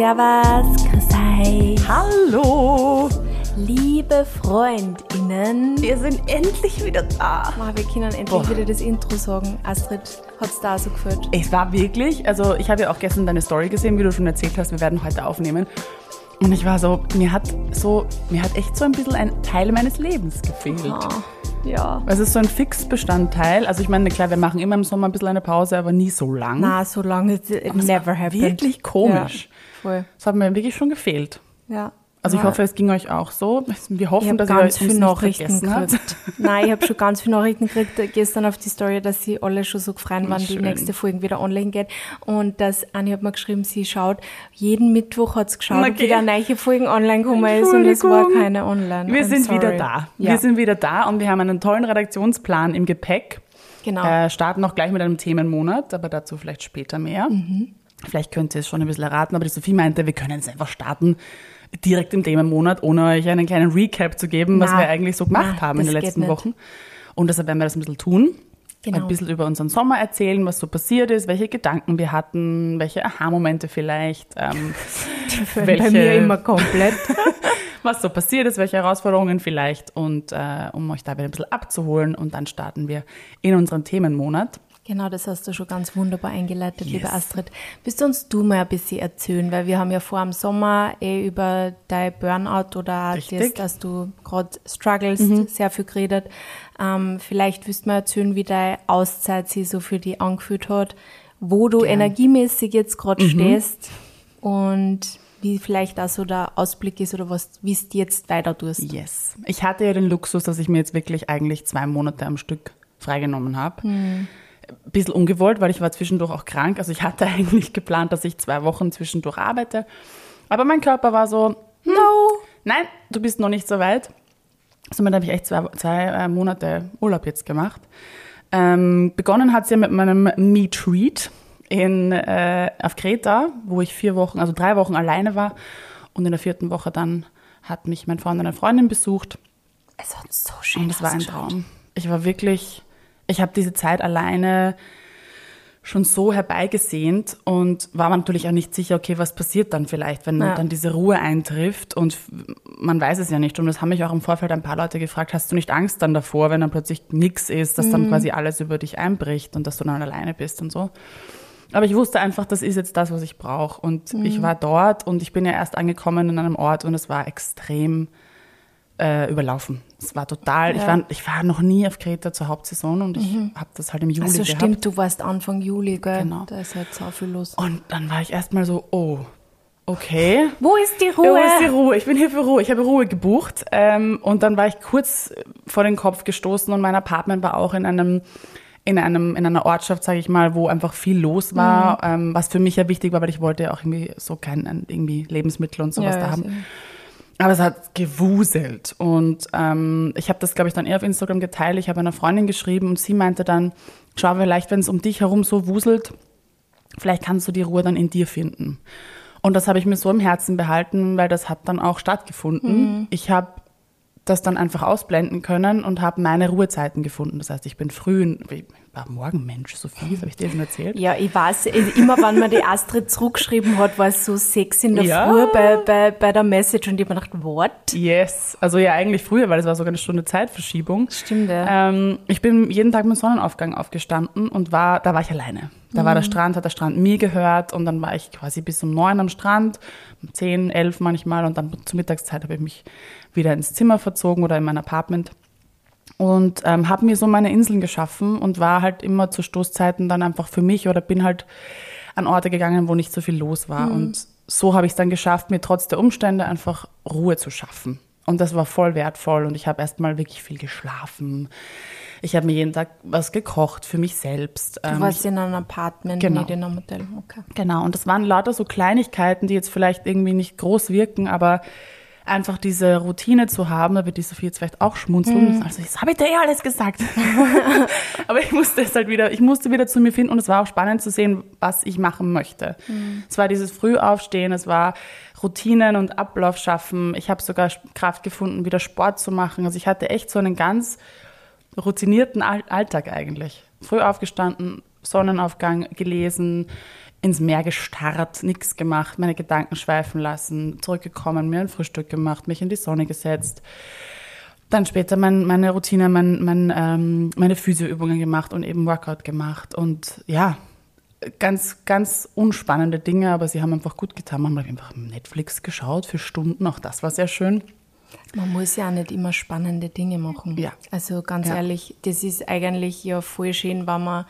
Servus, Chrisai. Hallo! Liebe FreundInnen. Wir sind endlich wieder da. Oh, wir können endlich Boah. wieder das Intro sagen. Astrid, hat es da so gefühlt? Es war wirklich, also ich habe ja auch gestern deine Story gesehen, wie du schon erzählt hast, wir werden heute aufnehmen. Und ich war so, mir hat so, mir hat echt so ein bisschen ein Teil meines Lebens gefehlt. Oh, ja. Es ist so ein Fixbestandteil. Also ich meine, klar, wir machen immer im Sommer ein bisschen eine Pause, aber nie so lang. Na, so lange, it, it never happened. Wirklich komisch. Ja, voll. Das hat mir wirklich schon gefehlt. Ja. Also ich hoffe, es ging euch auch so. Wir hoffen, dass ganz ihr viele Nachrichten gekriegt. Nein, ich habe schon ganz viele Nachrichten gekriegt gestern auf die Story, dass sie alle schon so gefreut waren, die nächste Folge wieder online geht. Und dass Anni hat mir geschrieben, sie schaut, jeden Mittwoch hat sie geschaut, okay. ob wieder neue Folgen online gekommen ist und es war keine online. Wir I'm sind sorry. wieder da. Ja. Wir sind wieder da und wir haben einen tollen Redaktionsplan im Gepäck. Genau. Äh, starten auch gleich mit einem Themenmonat, aber dazu vielleicht später mehr. Mhm. Vielleicht könnt ihr es schon ein bisschen erraten, aber die Sophie meinte, wir können es einfach starten direkt im Themenmonat, ohne euch einen kleinen Recap zu geben, Na, was wir eigentlich so gemacht na, haben in den letzten. Wochen. Und deshalb werden wir das ein bisschen tun. Genau. Ein bisschen über unseren Sommer erzählen, was so passiert ist, welche Gedanken wir hatten, welche Aha-Momente vielleicht, ähm, Bei welche- mir immer komplett. was so passiert ist, welche Herausforderungen vielleicht und äh, um euch da wieder ein bisschen abzuholen. Und dann starten wir in unseren Themenmonat. Genau, das hast du schon ganz wunderbar eingeleitet, Yes. liebe Astrid. Willst du uns du mal ein bisschen erzählen, weil wir haben ja vor dem Sommer eh über dein Burnout oder das, dass du gerade strugglest, sehr viel geredet. Ähm, vielleicht willst du mal erzählen, wie deine Auszeit sich so für dich angefühlt hat, wo du energiemäßig jetzt gerade stehst und wie vielleicht auch so der Ausblick ist oder was, wie es dir jetzt weiter tust. Yes. Ich hatte ja den Luxus, dass ich mir jetzt wirklich eigentlich zwei Monate am Stück freigenommen habe. Ein bisschen ungewollt, weil ich war zwischendurch auch krank. Also ich hatte eigentlich geplant, dass ich zwei Wochen zwischendurch arbeite. Aber mein Körper war so, no, nein, du bist noch nicht so weit. Somit habe ich echt zwei, zwei äh, Monate Urlaub jetzt gemacht. Ähm, begonnen hat es ja mit meinem Meet Treat in, äh, auf Kreta, wo ich vier Wochen, also drei Wochen alleine war. Und in der vierten Woche dann hat mich mein Freund und eine Freundin besucht. Es hat so schön Und es war ein. Traum. Ich war wirklich, ich habe diese Zeit alleine schon so herbeigesehnt und war mir natürlich auch nicht sicher, okay, was passiert dann vielleicht, wenn Ja. dann diese Ruhe eintrifft und man weiß es ja nicht. Und das haben mich auch im Vorfeld ein paar Leute gefragt, hast du nicht Angst dann davor, wenn dann plötzlich nichts ist, dass Mhm. dann quasi alles über dich einbricht und dass du dann alleine bist und so. Aber ich wusste einfach, das ist jetzt das, was ich brauche. Und Mhm. ich war dort und ich bin ja erst angekommen in einem Ort und es war extrem äh, überlaufen. Es war total, ich, Ja. war, ich war noch nie auf Kreta zur Hauptsaison und ich habe das halt im Juli Also gehabt. stimmt, du warst Anfang Juli, gell? Genau. Da ist halt so viel los. Und dann war ich erstmal so, oh, okay. Wo ist die Wo Ruhe? ist die Ruhe? Ich bin hier für Ruhe. Ich habe Ruhe gebucht. Ähm, und dann war ich kurz vor den Kopf gestoßen und mein Apartment war auch in einem in einem in einer Ortschaft, sage ich mal, wo einfach viel los war, Mhm. ähm, was für mich ja wichtig war, weil ich wollte ja auch irgendwie so kein irgendwie Lebensmittel und sowas Ja, da ja, haben. sicher. Aber es hat gewuselt. Und ähm, ich habe das, glaube ich, dann eher auf Instagram geteilt. Ich habe einer Freundin geschrieben und sie meinte dann, schau, vielleicht, wenn es um dich herum so wuselt, vielleicht kannst du die Ruhe dann in dir finden. Und das habe ich mir so im Herzen behalten, weil das hat dann auch stattgefunden. Ich habe das dann einfach ausblenden können und habe meine Ruhezeiten gefunden. Das heißt, ich bin früh, in- ich war Morgenmensch, Sophie, das habe ich dir schon erzählt. Ja, ich weiß, immer wenn man die Astrid zurückgeschrieben hat, war es so sechs in der Ja. Früh bei, bei, bei der Message und ich habe mir gedacht, what? Yes, also ja eigentlich früher, weil es war sogar eine Stunde Zeitverschiebung. Stimmt, ja. Ähm, ich bin jeden Tag mit Sonnenaufgang aufgestanden und war, da war ich alleine. Da war der Strand, hat der Strand mir gehört und dann war ich quasi bis um neun am Strand, um zehn, elf manchmal und dann zur Mittagszeit habe ich mich wieder ins Zimmer verzogen oder in mein Apartment und ähm, habe mir so meine Inseln geschaffen und war halt immer zu Stoßzeiten dann einfach für mich oder bin halt an Orte gegangen, wo nicht so viel los war. Und so habe ich es dann geschafft, mir trotz der Umstände einfach Ruhe zu schaffen. Und das war voll wertvoll und ich habe erstmal wirklich viel geschlafen. Ich habe mir jeden Tag was gekocht für mich selbst. Du Ähm, warst in einem Apartment, Genau. nicht in einem Hotel. Okay. Genau, und das waren lauter so Kleinigkeiten, die jetzt vielleicht irgendwie nicht groß wirken, aber einfach diese Routine zu haben, da wird die Sophie jetzt vielleicht auch schmunzeln. Also, das habe ich dir eh alles gesagt. aber ich musste es halt wieder, ich musste wieder zu mir finden und es war auch spannend zu sehen, was ich machen möchte. Es war dieses Frühaufstehen, es war Routinen und Ablauf schaffen. Ich habe sogar Kraft gefunden, wieder Sport zu machen. Also ich hatte echt so einen ganz routinierten All- Alltag eigentlich. Früh aufgestanden, Sonnenaufgang gelesen, ins Meer gestarrt, nichts gemacht, meine Gedanken schweifen lassen, zurückgekommen, mir ein Frühstück gemacht, mich in die Sonne gesetzt. Dann später mein, meine Routine, mein, mein, ähm, meine Physioübungen gemacht und eben Workout gemacht. Und ja, ganz, ganz unspannende Dinge, aber sie haben einfach gut getan. Man hat einfach Netflix geschaut für Stunden, auch das war sehr schön. Man muss ja auch nicht immer spannende Dinge machen. Ja. Also ganz Ja. ehrlich, das ist eigentlich ja voll schön, wenn man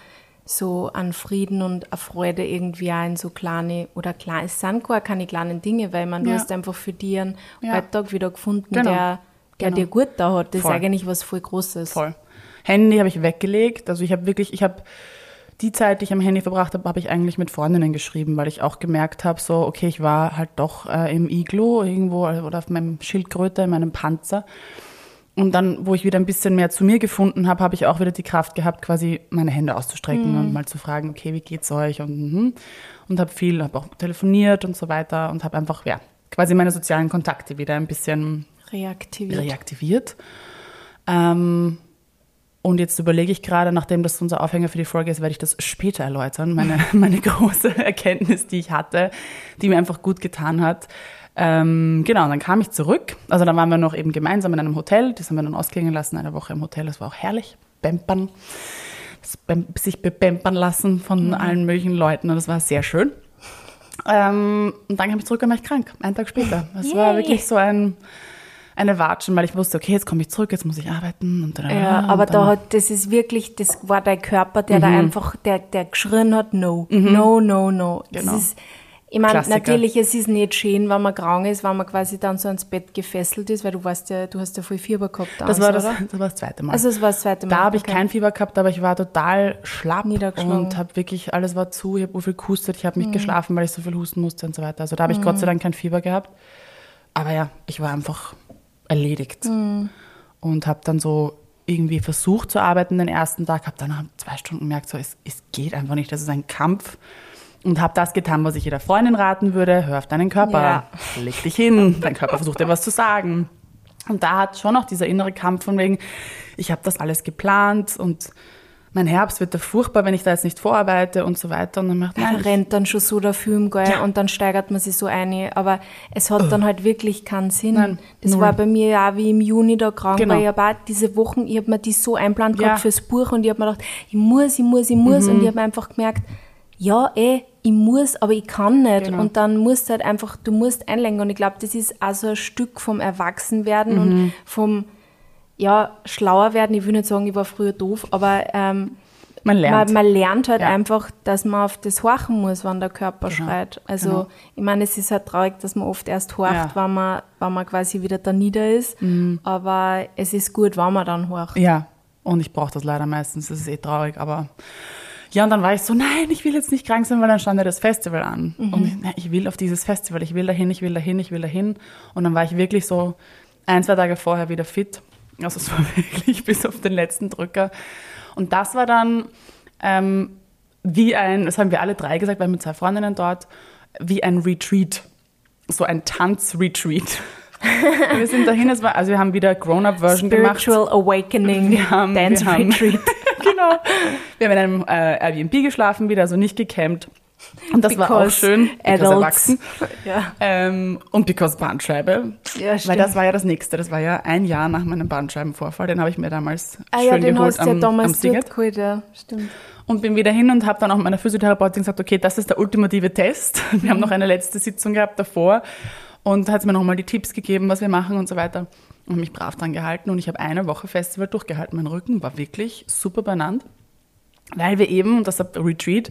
so an Frieden und an Freude irgendwie auch in so kleine, oder klar, es sind gar keine kleinen Dinge, weil man, du Ja. hast einfach für dich einen Ja. Alltag wieder gefunden, Genau. der, der Genau. dir gut da hat. Das Voll. ist eigentlich was voll Großes. Voll. Handy habe ich weggelegt. Also ich habe wirklich, ich habe die Zeit, die ich am Handy verbracht habe, habe ich eigentlich mit Freundinnen geschrieben, weil ich auch gemerkt habe, so, okay, ich war halt doch äh, im Iglo irgendwo oder auf meinem Schildkröte, in meinem Panzer. Und dann, wo ich wieder ein bisschen mehr zu mir gefunden habe, habe ich auch wieder die Kraft gehabt, quasi meine Hände auszustrecken und mal zu fragen, okay, wie geht's euch? Und, mhm. und habe viel, habe auch telefoniert und so weiter und habe einfach, ja, quasi meine sozialen Kontakte wieder ein bisschen Reaktiviert. reaktiviert. Ähm, und jetzt überlege ich gerade, nachdem das unser Aufhänger für die Folge ist, werde ich das später erläutern. Meine, meine große Erkenntnis, die ich hatte, die mir einfach gut getan hat. Ähm, genau, und dann kam ich zurück. Also dann waren wir noch eben gemeinsam in einem Hotel. Das haben wir dann ausklingen lassen, eine Woche im Hotel. Das war auch herrlich. Bempern. Sich bebempern lassen von allen möglichen Leuten. Und das war sehr schön. Ähm, und dann kam ich zurück und war ich krank, einen Tag später. Das war wirklich so ein, eine Watschen, weil ich wusste, okay, jetzt komme ich zurück, jetzt muss ich arbeiten. Und dann, Ja, aber Mhm. da hat, das ist wirklich, das war dein Körper, der da einfach, der, der geschrien hat, no, no, no, no. Das Genau. ist, ich meine, natürlich, es ist nicht schön, wenn man krank ist, wenn man quasi dann so ans Bett gefesselt ist, weil du weißt ja, du hast ja voll Fieber gehabt. das, Angst, war das, das war das zweite Mal. Also, das war das zweite Mal. da habe ich okay. kein Fieber gehabt, aber ich war total schlapp und habe wirklich, alles war zu, ich habe so viel gehustet, ich habe Mhm. nicht geschlafen, weil ich so viel husten musste und so weiter. Also da habe ich Gott sei Dank kein Fieber gehabt. Aber ja, ich war einfach erledigt. Mhm. Und habe dann so irgendwie versucht zu arbeiten den ersten Tag, habe dann nach zwei Stunden gemerkt, so, es, es geht einfach nicht, das ist ein Kampf. Und habe das getan, was ich jeder Freundin raten würde, hör auf deinen Körper, Ja. leg dich hin, dein Körper versucht dir was zu sagen. Und da hat schon noch dieser innere Kampf von wegen, ich habe das alles geplant und mein Herbst wird da furchtbar, wenn ich da jetzt nicht vorarbeite und so weiter. Und dann macht ich- rennt dann schon so der Film, gell, Ja. und dann steigert man sich so ein. Aber es hat dann halt wirklich keinen Sinn. Nein, das null. war bei mir ja auch wie im Juni da krank, Genau. weil ich auch diese Wochen, ich habe mir die so einplant Ja. gehabt fürs Buch und ich habe mir gedacht, ich muss, ich muss, ich muss. Mhm. Und ich habe einfach gemerkt, ja, eh, ich muss, aber ich kann nicht. Genau. Und dann musst du halt einfach, du musst einlenken. Und ich glaube, das ist auch so ein Stück vom Erwachsenwerden Mhm. und vom, ja, schlauer werden. Ich will nicht sagen, ich war früher doof, aber ähm, man lernt. man, man lernt halt Ja. einfach, dass man auf das horchen muss, wenn der Körper Genau, schreit. Also genau. ich meine, es ist halt traurig, dass man oft erst horcht, Ja. Mhm. wenn, man, wenn man quasi wieder da nieder ist. Aber es ist gut, wenn man dann horcht. Ja, und ich brauche das leider meistens, das ist eh traurig, aber ja, und dann war ich so, nein, ich will jetzt nicht krank sein, weil dann stand ja das Festival an. Und ich, nein, ich will auf dieses Festival, ich will dahin, ich will dahin, ich will dahin. Und dann war ich wirklich so ein, zwei Tage vorher wieder fit. Also es war wirklich bis auf den letzten Drücker. Und das war dann ähm, wie ein, das haben wir alle drei gesagt, weil mit zwei Freundinnen dort, wie ein Retreat. So ein Tanz-Retreat. wir sind dahin, es war, also wir haben wieder Grown-Up-Version gemacht. Spiritual Awakening, Wir haben- Dance wir haben- Retreat. genau. Wir haben in einem äh, Airbnb geschlafen, wieder, also nicht gecampt. Und das war auch Because schön, because erwachsen. Ja. Ähm, und because Bandscheibe. Ja, Weil stimmt. das war ja das Nächste. Das war ja ein Jahr nach meinem Bandscheibenvorfall. Den habe ich mir damals Ah schön ja, den geholt hast ja am, am damals Siget. dort geholt, ja. Stimmt. Und bin wieder hin und habe dann auch meiner Physiotherapeutin gesagt, okay, das ist der ultimative Test. Wir haben noch eine letzte Sitzung gehabt davor und hat mir nochmal die Tipps gegeben, was wir machen und so weiter. Und mich brav dran gehalten und ich habe eine Woche Festival durchgehalten. Mein Rücken war wirklich super benannt, weil wir eben, und das Retreat,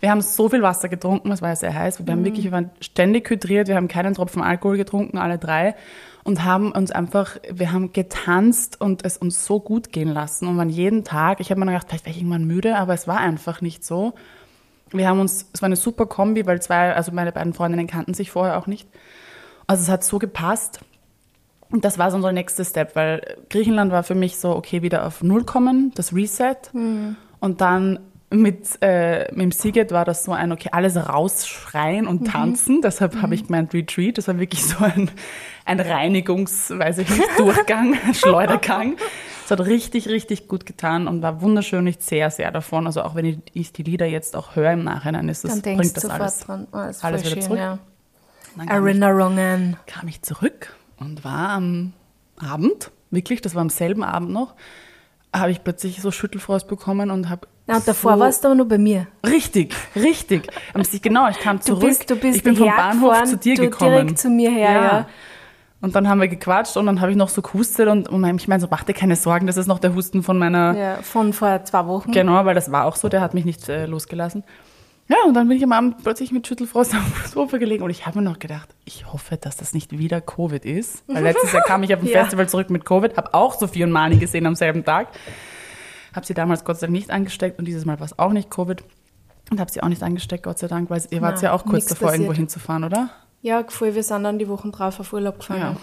wir haben so viel Wasser getrunken, es war ja sehr heiß, wir haben wirklich, wir waren ständig hydriert, wir haben keinen Tropfen Alkohol getrunken, alle drei und haben uns einfach, wir haben getanzt und es uns so gut gehen lassen und waren jeden Tag, ich habe mir gedacht, vielleicht wäre ich irgendwann müde, aber es war einfach nicht so. Wir haben uns, es war eine super Kombi, weil zwei, also meine beiden Freundinnen kannten sich vorher auch nicht. Also es hat so gepasst. Und das war so unser nächster Step, weil Griechenland war für mich so, okay, wieder auf Null kommen, das Reset. Und dann mit, äh, mit dem Siget war das so ein, okay, alles rausschreien und tanzen. Deshalb habe ich gemeint Retreat. Das war wirklich so ein, ein Reinigungs, weiß ich nicht, Durchgang, Schleudergang. Es hat richtig, richtig gut getan und war wunderschön. Ich sehr, sehr davon. Also auch wenn ich, die Lieder jetzt auch höre im Nachhinein, ist das, bringt das alles, dran. Ist alles voll wieder schön, zurück. ja. Und dann kam ich, Erinnerungen. kam ich zurück und war am Abend, wirklich, das war am selben Abend noch, habe ich plötzlich so Schüttelfrost bekommen und habe Na, und davor so, warst du aber nur bei mir. Richtig, richtig. Genau, ich kam Du zurück. bist, du bist ich bin vom Bahnhof hergefahren, zu dir du gekommen. direkt zu mir her, ja. Und dann haben wir gequatscht und dann habe ich noch so gehustet und, und ich meine, so mach dir keine Sorgen, das ist noch der Husten von meiner, ja. Von vor zwei Wochen. genau, weil das war auch so, der hat mich nicht äh, losgelassen. Ja, und dann bin ich am Abend plötzlich mit Schüttelfrost auf dem Sofa gelegen und ich habe mir noch gedacht, ich hoffe, dass das nicht wieder Covid ist. Weil letztes Jahr kam ich auf dem Ja. Festival zurück mit Covid, habe auch Sophie und Mani gesehen am selben Tag. Habe sie damals Gott sei Dank nicht angesteckt und dieses Mal war es auch nicht Covid. Und habe sie auch nicht angesteckt, Gott sei Dank, weil ihr wart ja auch kurz davor, irgendwo passiert. hinzufahren, oder? Ja, gefühl, wir sind dann die Wochen drauf auf Urlaub gefahren. Ja,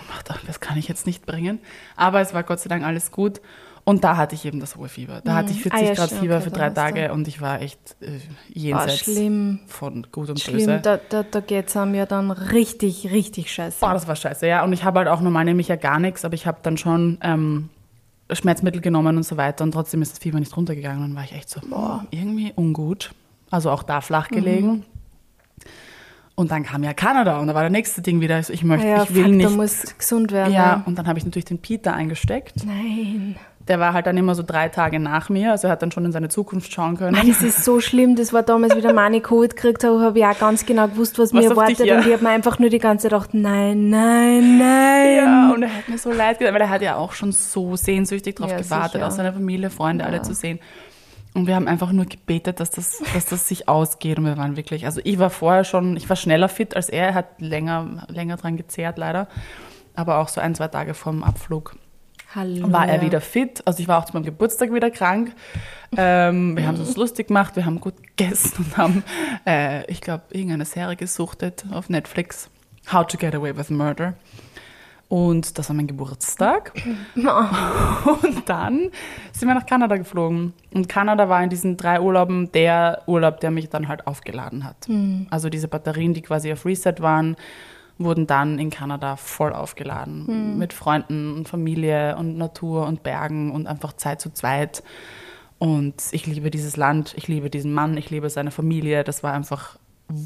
das kann ich jetzt nicht bringen. Aber es war Gott sei Dank alles gut. Und da hatte ich eben das hohe Fieber. Da hatte ich 40 Ah, ja, Grad stimmt, Fieber okay, für drei du- Tage und ich war echt äh, Oh, jenseits schlimm. von gut und Schlimm, böse. da, da, da geht's einem ja dann richtig, richtig scheiße. Boah, das war scheiße, ja. Und ich habe halt auch normal nämlich ja gar nichts, aber ich habe dann schon ähm, Schmerzmittel genommen und so weiter und trotzdem ist das Fieber nicht runtergegangen. Und dann war ich echt so, boah, irgendwie ungut. Also auch da flach gelegen. Mhm. Und dann kam ja Kanada und da war der nächste Ding wieder. Also ich möchte, Ah ja, ich will fuck, nicht. da muss gesund werden. ja, und dann habe ich natürlich den Peter eingesteckt. Nein. Der war halt dann immer so drei Tage nach mir, also er hat dann schon in seine Zukunft schauen können. Mann, das ist so schlimm. Das war damals, wie der Mani Covid gekriegt hat, habe ich auch ganz genau gewusst, was, Was mir erwartet. dich, ja. Und ich habe mir einfach nur die ganze Zeit gedacht, nein, nein, nein. Ja, und er hat mir so leid getan, weil er hat ja auch schon so sehnsüchtig darauf Ja, gewartet, sicher. auch seine Familie, Freunde alle zu sehen. Und wir haben einfach nur gebetet, dass das, dass das sich ausgeht. Und wir waren wirklich, also ich war vorher schon, ich war schneller fit als er, er hat länger, länger dran gezehrt leider. Aber auch so ein, zwei Tage vorm Abflug Hallo. war er wieder fit. Also ich war auch zu meinem Geburtstag wieder krank. Ähm, wir haben uns lustig gemacht, wir haben gut gegessen und haben, äh, ich glaube, irgendeine Serie gesuchtet auf Netflix. How to Get Away with Murder. Und das war mein Geburtstag. Und dann sind wir nach Kanada geflogen. Und Kanada war in diesen drei Urlauben der Urlaub, der mich dann halt aufgeladen hat. Also diese Batterien, die quasi auf Reset waren, wurden dann in Kanada voll aufgeladen. Mit Freunden und Familie und Natur und Bergen und einfach Zeit zu zweit. Und ich liebe dieses Land, ich liebe diesen Mann, ich liebe seine Familie. Das war einfach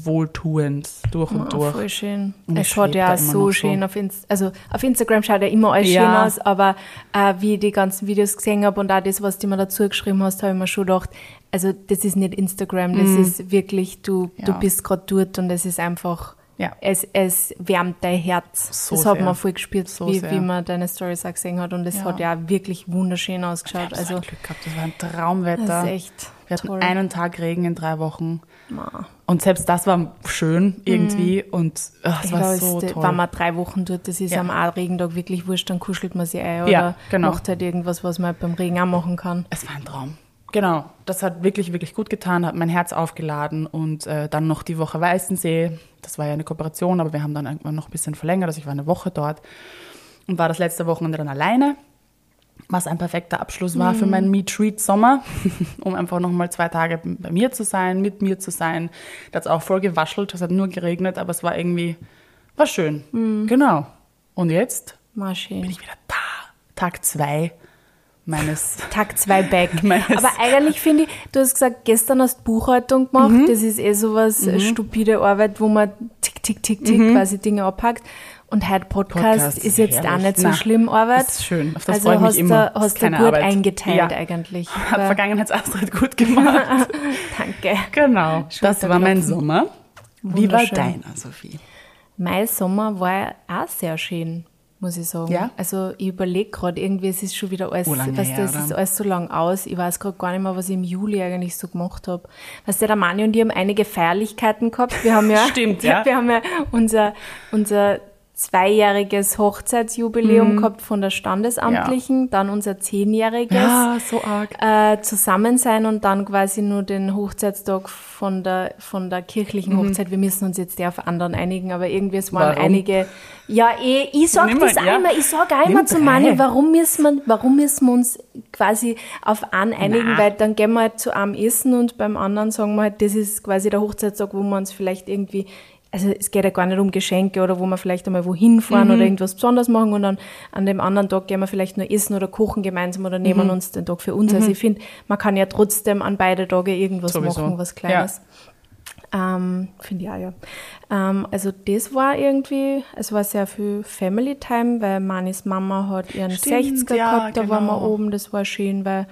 wohltuend durch und Oh, durch. voll schön. Und es schaut ja so schön auf Inst also auf Instagram schaut ja immer alles Ja. schön aus, aber äh, wie ich die ganzen Videos gesehen habe und auch das, was du mir dazu geschrieben hast, habe ich mir schon gedacht, also das ist nicht Instagram, das ist wirklich, du, du Mhm. Ja. bist gerade dort und es ist einfach, Ja. es, es wärmt dein Herz. So das hat sehr. man voll gespürt, So wie, sehr. wie man deine Stories auch gesehen hat und es Ja. hat ja wirklich wunderschön Ich ausgeschaut. so Also Glück gehabt, das war ein das Traumwetter. ist echt Wir hatten toll. einen Tag Regen in drei Wochen. Ma. Und selbst das war schön irgendwie. Und ach, es Ich war weiß, so da- toll. Wenn man drei Wochen dort, das ist Ja. am Regentag wirklich wurscht, dann kuschelt man sich ein oder Ja, genau. macht halt irgendwas, was man beim Regen auch machen kann. Es war ein Traum. Genau, das hat wirklich, wirklich gut getan, hat mein Herz aufgeladen und äh, dann noch die Woche Weißensee. Das war ja eine Kooperation, aber wir haben dann irgendwann noch ein bisschen verlängert, also ich war eine Woche dort und war das letzte Wochenende dann alleine, was ein perfekter Abschluss war für meinen Meet-Treat-Sommer, um einfach nochmal zwei Tage bei mir zu sein, mit mir zu sein. Da hat es auch voll gewaschelt, es hat nur geregnet, aber es war irgendwie, war schön. Genau. Und jetzt Mal bin ich wieder da. Tag zwei meines Tag zwei back. Meines- Aber eigentlich finde ich, du hast gesagt, gestern hast du Buchhaltung gemacht. Mhm. Das ist eh sowas, äh, stupide Arbeit, wo man tick, tick, tick, tick quasi Dinge abhackt. Und heute Podcast, Mhm. Podcast ist jetzt auch herrlich. nicht so Na, schlimm Arbeit. ist schön. Auf das also freue ich mich hast immer. Du, Das hast du gut Arbeit. eingeteilt Ja. eigentlich. Hat Aber Vergangenheitsastrid gut gemacht. Danke. genau. Das war mein. Sommer. Wie war deiner, Sophie? Mein Sommer war auch sehr schön, muss ich sagen. Ja? Also ich überlege gerade, irgendwie, es ist schon wieder alles, Urlang weißt du, her, es ist alles so lang aus. Ich weiß gerade gar nicht mehr, was ich im Juli eigentlich so gemacht habe. Weißt du, der Mani und ich haben einige Feierlichkeiten gehabt. Wir haben ja, Stimmt, ja. Wir haben ja unser, unser zweijähriges Hochzeitsjubiläum gehabt von der Standesamtlichen, dann unser zehnjähriges Ja, so äh, zusammen sein und dann quasi nur den Hochzeitstag von der, von der kirchlichen Hochzeit. Wir müssen uns jetzt ja auf anderen einigen, aber irgendwie es waren Mhm. Warum? einige. Ja, eh, ich sag Nimm das mal, ja. immer, ich sag Nimm zu. Mani, warum müssen wir, warum müssen wir uns quasi auf einen einigen, Na. weil dann gehen wir halt zu einem essen und beim anderen sagen wir halt, das ist quasi der Hochzeitstag, wo wir uns vielleicht irgendwie also es geht ja gar nicht um Geschenke oder wo wir vielleicht einmal wohin fahren Mhm. oder irgendwas besonders machen und dann an dem anderen Tag gehen wir vielleicht nur essen oder kochen gemeinsam oder Mhm. nehmen uns den Tag für uns. Also ich finde, man kann ja trotzdem an beide Tage irgendwas Sowieso. machen, was Kleines. Ähm, Finde ich auch, ja. Ähm, also das war irgendwie, es war sehr viel Family Time, weil Manis Mama hat ihren Stimmt, 60er ja, gehabt, da waren wir genau. oben, das war schön, weil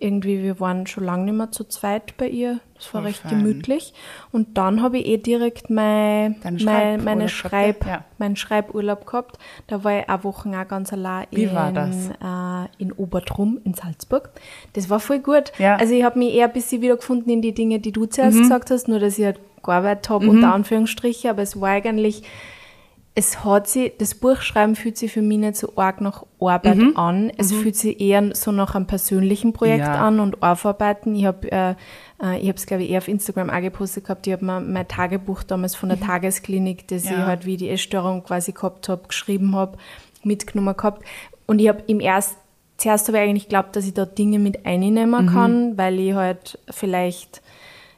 irgendwie, wir waren schon lange nicht mehr zu zweit bei ihr. Das war Voll recht fein. gemütlich. Und dann habe ich eh direkt mein, mein, meine Schreib, ja. meinen Schreiburlaub gehabt. Da war ich eine Woche auch ganz allein Wie in? Äh, in Obertrum in Salzburg. Das war voll gut. Ja. Also ich habe mich eher ein bisschen wiedergefunden in die Dinge, die du zuerst Mhm. gesagt hast, nur dass ich halt gearbeitet habe, unter Anführungsstriche, aber es war eigentlich, es hat sich, das Buchschreiben fühlt sich für mich nicht so arg nach Arbeit Mhm. an. Es fühlt sich eher so nach einem persönlichen Projekt Ja. an und aufarbeiten. Ich habe äh, äh, ich habe es, glaube ich, eher auf Instagram auch gepostet gehabt. Ich habe mir mein Tagebuch damals von der Tagesklinik, das ich Mhm. Ja. halt, wie ich die Essstörung quasi gehabt habe, geschrieben habe, mitgenommen gehabt. Und ich habe im ersten, zuerst habe ich eigentlich geglaubt, dass ich da Dinge mit einnehmen Mhm. kann, weil ich halt vielleicht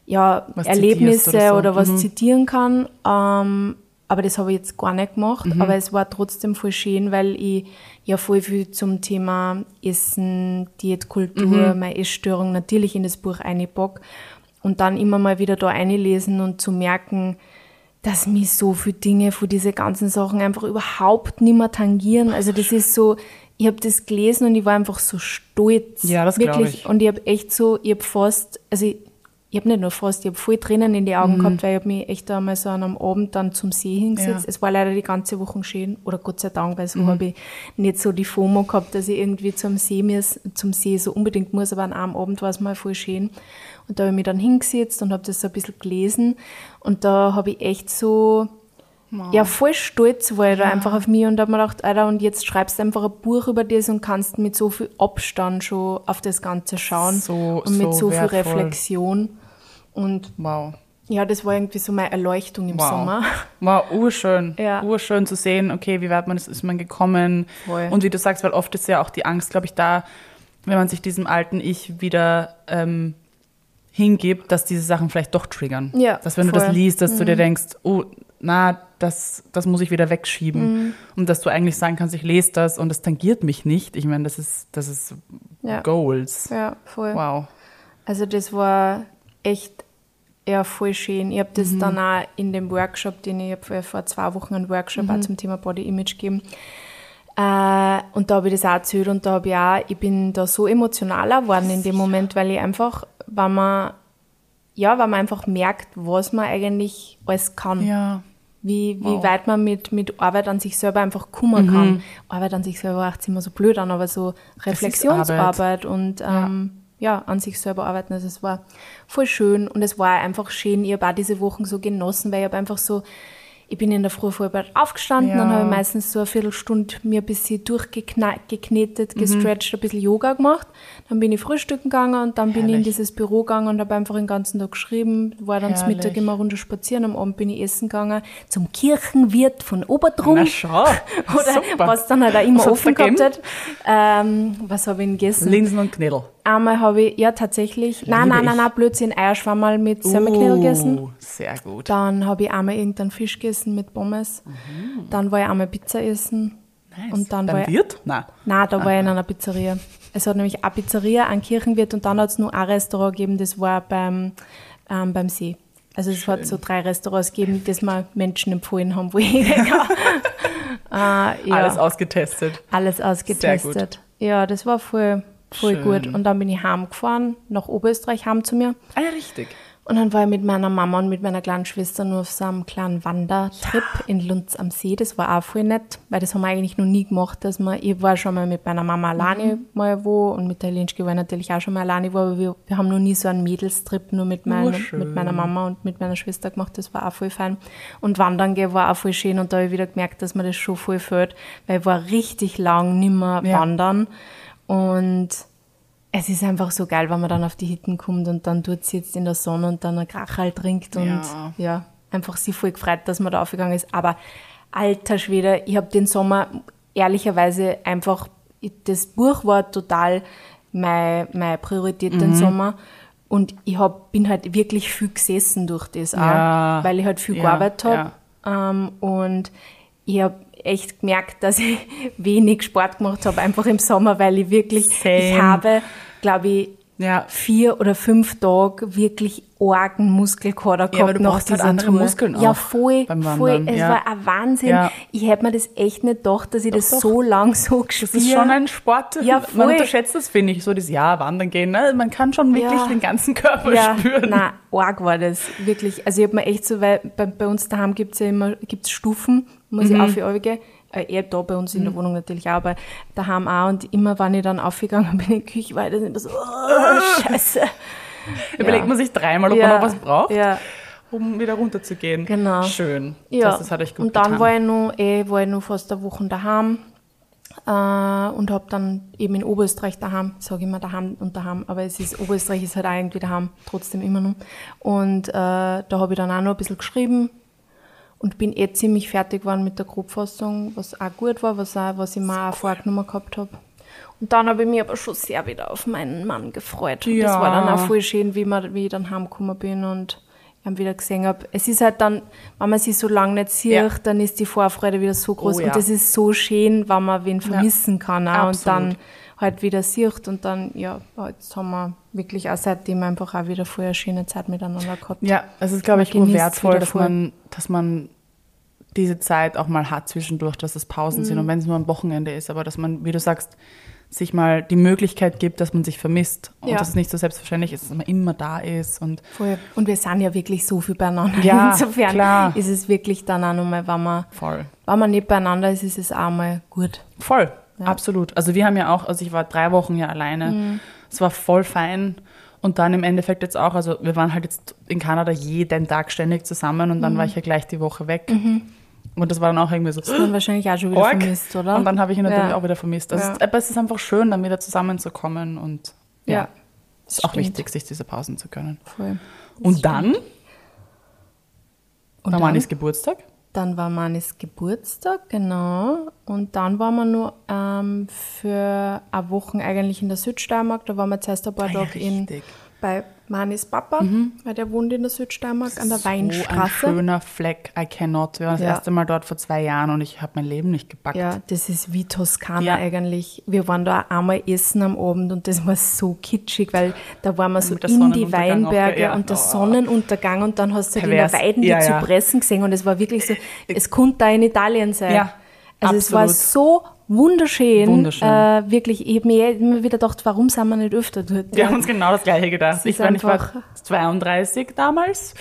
ja, Was Erlebnisse oder, oder so. was Mhm. zitieren kann. Ähm, aber das habe ich jetzt gar nicht gemacht. Mhm. Aber es war trotzdem voll schön, weil ich ja voll viel zum Thema Essen, Diätkultur, Mhm. meine Essstörung natürlich in das Buch einpack. Und dann immer mal wieder da einlesen und zu merken, dass mich so viele Dinge von diese ganzen Sachen einfach überhaupt nicht mehr tangieren. Also das ist so, ich habe das gelesen und ich war einfach so stolz. Ja, das Wirklich. ich. Und ich habe echt so, ich habe fast, also ich, ich habe nicht nur fast, ich habe voll Tränen in die Augen gehabt, weil ich habe mich echt einmal so an einem Abend dann zum See hingesetzt. Mhm. Ja. Mhm. Es war leider die ganze Woche schön, oder Gott sei Dank, weil so habe ich nicht so die FOMO gehabt, dass ich irgendwie zum See, muss, zum See so unbedingt muss, aber an einem Abend war es mal voll schön. Und da habe ich mich dann hingesetzt und habe das so ein bisschen gelesen und da habe ich echt so, ja, voll stolz war ich da einfach auf mich und habe mir gedacht, Alter, und jetzt schreibst du einfach ein Buch über das und kannst mit so viel Abstand schon auf das Ganze schauen So- und mit so so viel. Reflexion. Und Wow. ja, das war irgendwie so meine Erleuchtung im Wow. Sommer. War urschön. Ja. Urschön zu sehen, okay, wie weit man ist, ist man gekommen. Voll. Und wie du sagst, weil oft ist ja auch die Angst, glaube ich, da, wenn man sich diesem alten Ich wieder ähm, hingibt, dass diese Sachen vielleicht doch triggern. Ja, Dass wenn du voll. Mhm. das liest, dass du dir denkst, oh, na, das, das muss ich wieder wegschieben. Mhm. Und dass du eigentlich sagen kannst, ich lese das und es tangiert mich nicht. Ich meine, das ist, das ist Ja. Goals. Ja, voll. Wow. Also das war echt ja, voll schön. Ich habe Mhm. das dann auch in dem Workshop, den ich hab vor- zwei Wochen einen Workshop Mhm. auch zum Thema Body Image gegeben. Äh, und da habe ich das auch erzählt und da habe ich auch, ich bin da so emotionaler geworden in dem Moment, weil ich einfach, wenn man, ja, weil man einfach merkt, was man eigentlich alles kann. Ja. Wie, wie Wow. weit man mit, mit Arbeit an sich selber einfach kommen kann. Arbeit an sich selber macht immer so blöd an, aber so Reflexionsarbeit und ähm, ja. An sich selber arbeiten. Also es war voll schön und es war einfach schön. Ich habe auch diese Wochen so genossen, weil ich habe einfach so, ich bin in der Früh bald aufgestanden, Ja. dann habe ich meistens so eine Viertelstunde mir ein bisschen durchgeknetet, gestretcht, ein bisschen Yoga gemacht. Dann bin ich frühstücken gegangen und dann bin ich in Herrlich. dieses Büro gegangen und habe einfach den ganzen Tag geschrieben, war dann zum Mittag Herrlich. immer Runde spazieren, am Abend bin ich essen gegangen zum Kirchenwirt von Obertrum. Na schau. Oder Super. was dann halt auch immer Was offen gehabt hat. Ähm, was habe ich denn gegessen? Linsen und Knädel. Einmal habe ich, ja tatsächlich, nein, nein, nein, nein, Blödsinn, Eierschwammerl mit Semmelknödel gegessen. Uh, Sehr gut. Dann habe ich einmal irgendeinen Fisch gegessen mit Pommes. Dann war ich einmal Pizza essen. Nice. Und dann Beim war ich, Wirt? Nein. Nein, da war ich in einer Pizzeria. Es hat nämlich eine Pizzeria, einen Kirchenwirt und dann hat es nur ein Restaurant gegeben, das war beim, ähm, beim See. Also es hat so drei Restaurants gegeben, das mir Menschen empfohlen haben, wo ich äh, ja, Alles ausgetestet. alles ausgetestet. Ja, das war voll, voll Schön. gut. Und dann bin ich heimgefahren, nach Oberösterreich, heim zu mir. Ah ja, richtig. Und dann war ich mit meiner Mama und mit meiner kleinen Schwester nur auf so einem kleinen Wandertrip in Lunz am See. Das war auch voll nett, weil das haben wir eigentlich noch nie gemacht. Dass man, ich war schon mal mit meiner Mama alleine mal wo und mit der Lenschke war ich natürlich auch schon mal alleine wo, aber wir, wir haben noch nie so einen Mädelstrip nur mit, mein, Urschön. mit meiner Mama und mit meiner Schwester gemacht. Das war auch voll fein. Und Wandern gehen war auch voll schön und da habe ich wieder gemerkt, dass mir das schon voll fällt, weil ich war richtig lang nimmer Ja. wandern und es ist einfach so geil, wenn man dann auf die Hitten kommt und dann dort sitzt in der Sonne und dann ein Krachal trinkt und Ja. ja, einfach sich voll gefreut, dass man da aufgegangen ist. Aber alter Schwede, ich habe den Sommer ehrlicherweise einfach, das Buch war total meine, meine Priorität Mhm. den Sommer. Und ich hab, bin halt wirklich viel gesessen durch das auch, Ja. weil ich halt viel Ja, gearbeitet habe. ja. Ähm, und ich habe echt gemerkt, dass ich wenig Sport gemacht habe, einfach im Sommer, weil ich wirklich, Same. ich habe, glaube ich, Ja. vier oder fünf Tage wirklich argen Muskelkater gehabt Ja, aber du nach brauchst halt andere Tour. Muskeln Ja, auch voll, beim voll. Wandern, Es ja. war ein Wahnsinn. Ja. Ich hätte mir das echt nicht gedacht, dass ich das doch. so lang so gespielt Das ist schon ein Sport. Ja, Man voll. unterschätzt das, finde ich, so das Ja, wandern gehen. Ne? Man kann schon wirklich Ja. den ganzen Körper ja, spüren. Nein, arg war das, wirklich. Also ich habe mir echt so, weil bei, bei uns daheim gibt's ja immer gibt's Stufen, muss Mhm. ich auf gehen. Äh, eher da bei uns in der Wohnung natürlich auch, aber daheim auch. Und immer, wenn ich dann aufgegangen bin in die Küche, war ich das immer so, oh, scheiße. Überlegt Ja. man sich dreimal, ob Ja, man noch was braucht, Ja, um wieder runterzugehen. Genau. Schön. ja. Das, das hat euch gut und dann getan. war ich noch, eh, war ich noch fast eine Woche daheim. Äh, und habe dann eben in Oberösterreich daheim, sage ich immer daheim und daheim, aber es ist Oberösterreich ist halt auch irgendwie daheim, trotzdem immer noch. Und äh, da habe ich dann auch noch ein bisschen geschrieben und bin eh ziemlich fertig geworden mit der Grobfassung, was auch gut war, was, auch, was ich mir auch vorgenommen gehabt habe. Und dann habe ich mich aber schon sehr wieder auf meinen Mann gefreut. Und das Ja. war dann auch voll schön, wie, man, wie ich dann heimgekommen bin und ihn wieder gesehen habe. Es ist halt dann, wenn man sie so lange nicht sieht, Ja. dann ist die Vorfreude wieder so groß. Oh ja. Und das ist so schön, wenn man wen vermissen kann auch und dann halt wieder sieht. Und dann, ja, jetzt haben wir wirklich auch seitdem einfach auch wieder voll eine schöne Zeit miteinander gehabt. Ja, es ist, glaube ich, nur wertvoll, dass man, dass man diese Zeit auch mal hat zwischendurch, dass es Pausen Mhm. sind und wenn es nur am Wochenende ist, aber dass man, wie du sagst, sich mal die Möglichkeit gibt, dass man sich vermisst und Ja. dass es nicht so selbstverständlich ist, dass man immer da ist und Voll. Und wir sind ja wirklich so viel beieinander. Ja, Insofern klar. ist es wirklich dann auch nochmal, wenn man, voll. wenn man nicht beieinander ist, ist es auch mal gut. Voll, absolut. Also wir haben ja auch, also ich war drei Wochen ja alleine. Mhm. Es war voll fein. Und dann im Endeffekt jetzt auch, also wir waren halt jetzt in Kanada jeden Tag ständig zusammen und Mhm. dann war ich ja gleich die Woche weg. Und das war dann auch irgendwie so. Das man wahrscheinlich auch schon wieder Org. vermisst, oder? Und dann habe ich ihn natürlich Ja. auch wieder vermisst. Also Ja. es, aber es ist einfach schön, dann wieder zusammenzukommen und ja, Ja, es ist auch stimmt. wichtig, sich diese Pausen zu können. Voll. Und dann, Und war dann, Manis Geburtstag. dann war Manis Geburtstag, genau. Und dann waren wir nur ähm, für eine Woche eigentlich in der Südsteiermark. Da waren wir zuerst ein paar Ah Tage in, bei Manis Papa, weil der wohnt in der Südsteiermark an der So ein Weinstraße. schöner Fleck, I cannot. Wir waren das Ja. erste Mal dort vor zwei Jahren und ich habe mein Leben nicht gepackt. Ja, das ist wie Toskana Ja. eigentlich. Wir waren da einmal essen am Abend und das war so kitschig, weil da waren wir so in die Weinberge ja. und der Oh. Sonnenuntergang und dann hast du Pervers. der Weiden die Ja, gesehen und es war wirklich so, es konnte da in Italien sein. Ja, also es war absolut. so wunderschön. Wunderschön. Äh, wirklich, ich habe mir immer wieder gedacht, warum sind wir nicht öfter dort? Wir haben uns genau das Gleiche gedacht. Ich, ist meine, ich war einfach- 32 damals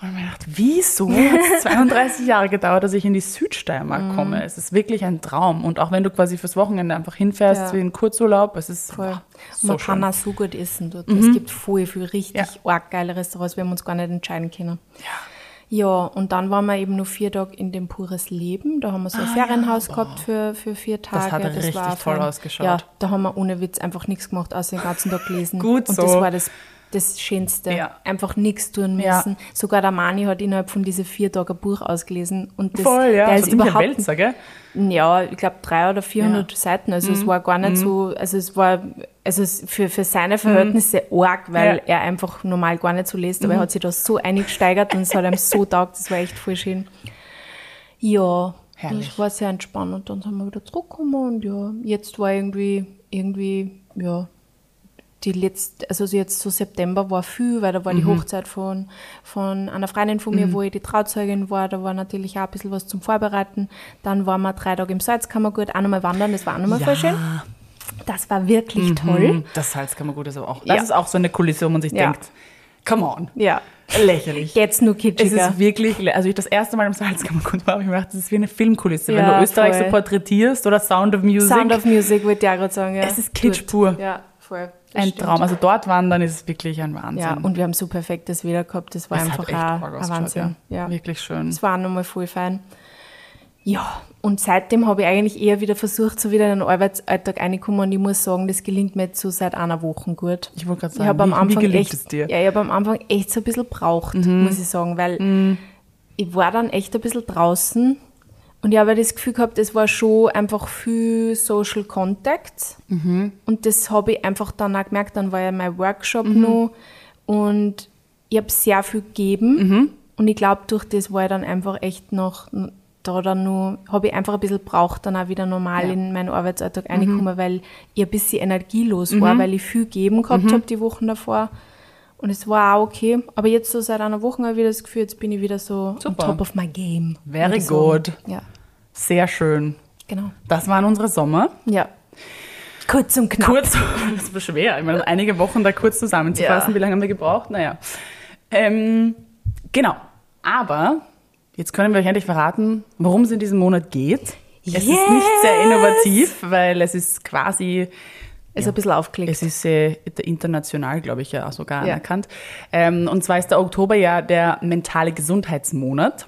und habe mir gedacht, wieso hat es 32 Jahre gedauert, dass ich in die Südsteiermark Mhm. komme? Es ist wirklich ein Traum. Und auch wenn du quasi fürs Wochenende einfach hinfährst, Ja. wie in Kurzurlaub, es ist Voll. boah, so man schön. Mhm. kann auch so gut essen dort. Es gibt voll viel richtig Ja. arg geile Restaurants. Wir haben uns gar nicht entscheiden können. Ja, und dann waren wir eben nur vier Tage in dem Pures Leben. Da haben wir so ein Ferienhaus gehabt für, für vier Tage. hat richtig war toll fein. ausgeschaut. Ja, da haben wir ohne Witz einfach nichts gemacht, außer den ganzen Tag gelesen. Gut und so. das war das, das Schönste. Ja. Einfach nichts tun Ja. müssen. Sogar der Mani hat innerhalb von diesen vier Tagen ein Buch ausgelesen. Und das, Voll, ja. der ist überhaupt Wälzer, gell? ja, ich glaube drei oder 400 Ja. Seiten. Also Mhm. es war gar nicht so, also es war, also es für, für seine Verhältnisse arg, weil Mhm. Ja. Mhm. er einfach normal gar nicht so liest, aber er hat sich da so eingesteigert und es hat ihm so taugt, das war echt voll schön. Ja, Herrlich. das war sehr entspannt und dann sind wir wieder zurückgekommen und ja, jetzt war irgendwie, irgendwie, ja, die letzte, also so jetzt so September war viel, weil da war die Mhm. Hochzeit von, von einer Freundin von mir, wo ich die Trauzeugin war, da war natürlich auch ein bisschen was zum Vorbereiten. Dann waren wir drei Tage im Salzkammergut, auch nochmal wandern, das war auch nochmal voll schön. Das war wirklich toll. Mhm. Das Salzkammergut ist aber auch. Das Ja. ist auch so eine Kulisse, wo man sich Ja. denkt, come on. Ja. Lächerlich. Jetzt nur Es kitschiger. ist wirklich, also ich das erste Mal im Salzkammergut war, habe ich mir gedacht, das ist wie eine Filmkulisse. Wenn Ja, du Österreich voll. so porträtierst oder Sound of Music, Sound of Music wollte ich auch gerade sagen, ja. Es ist Kitsch pur. Ja, voll. Das ein stimmt. Traum. Also dort wandern ist wirklich ein Wahnsinn. Ja, und wir haben so perfektes Wetter gehabt, das war es einfach ein ausgeschaut, Wahnsinn. Ja. Ja. Wirklich schön. Das war nochmal voll fein. Ja, und seitdem habe ich eigentlich eher wieder versucht, so wieder in den Arbeitsalltag reinkommen und ich muss sagen, das gelingt mir jetzt so seit einer Woche gut. Ich wollte gerade Ich sagen, am wie, Anfang wie gelingt echt, es dir? Mhm. Ja, ich habe am Anfang echt so ein bisschen braucht, muss ich sagen, weil ich war dann echt ein bisschen draußen und ich habe das Gefühl gehabt, es war schon einfach viel Social Contact Mhm. und das habe ich einfach dann auch gemerkt, dann war ja mein Workshop Mhm. noch und ich habe sehr viel gegeben Mhm. Und ich glaube, durch das war ich dann einfach echt noch da dann nur, habe ich einfach ein bisschen braucht, dann auch wieder normal Ja. in meinen Arbeitsalltag reinkommen, weil ich ein bisschen energielos war, weil ich viel geben gehabt hab die Wochen davor. Und es war auch okay. Aber jetzt so seit einer Woche habe ich wieder das Gefühl, jetzt bin ich wieder so Super. on top of my game. Very sagen. good. Ja, Sehr schön. genau. Das waren unsere Sommer. Ja. Kurz und knapp. Kurz, das war schwer. Ich meine, einige Wochen da kurz zusammenzufassen. Ja. Wie lange haben wir gebraucht? Naja. Ähm, genau. Aber jetzt können wir euch endlich verraten, worum es in diesem Monat geht. Es ist Yes! nicht sehr innovativ, weil es ist quasi Ist ein bisschen aufgelegt. Es ist äh, international, glaube ich, ja auch sogar Ja. anerkannt. Ähm, und zwar ist der Oktober ja der mentale Gesundheitsmonat.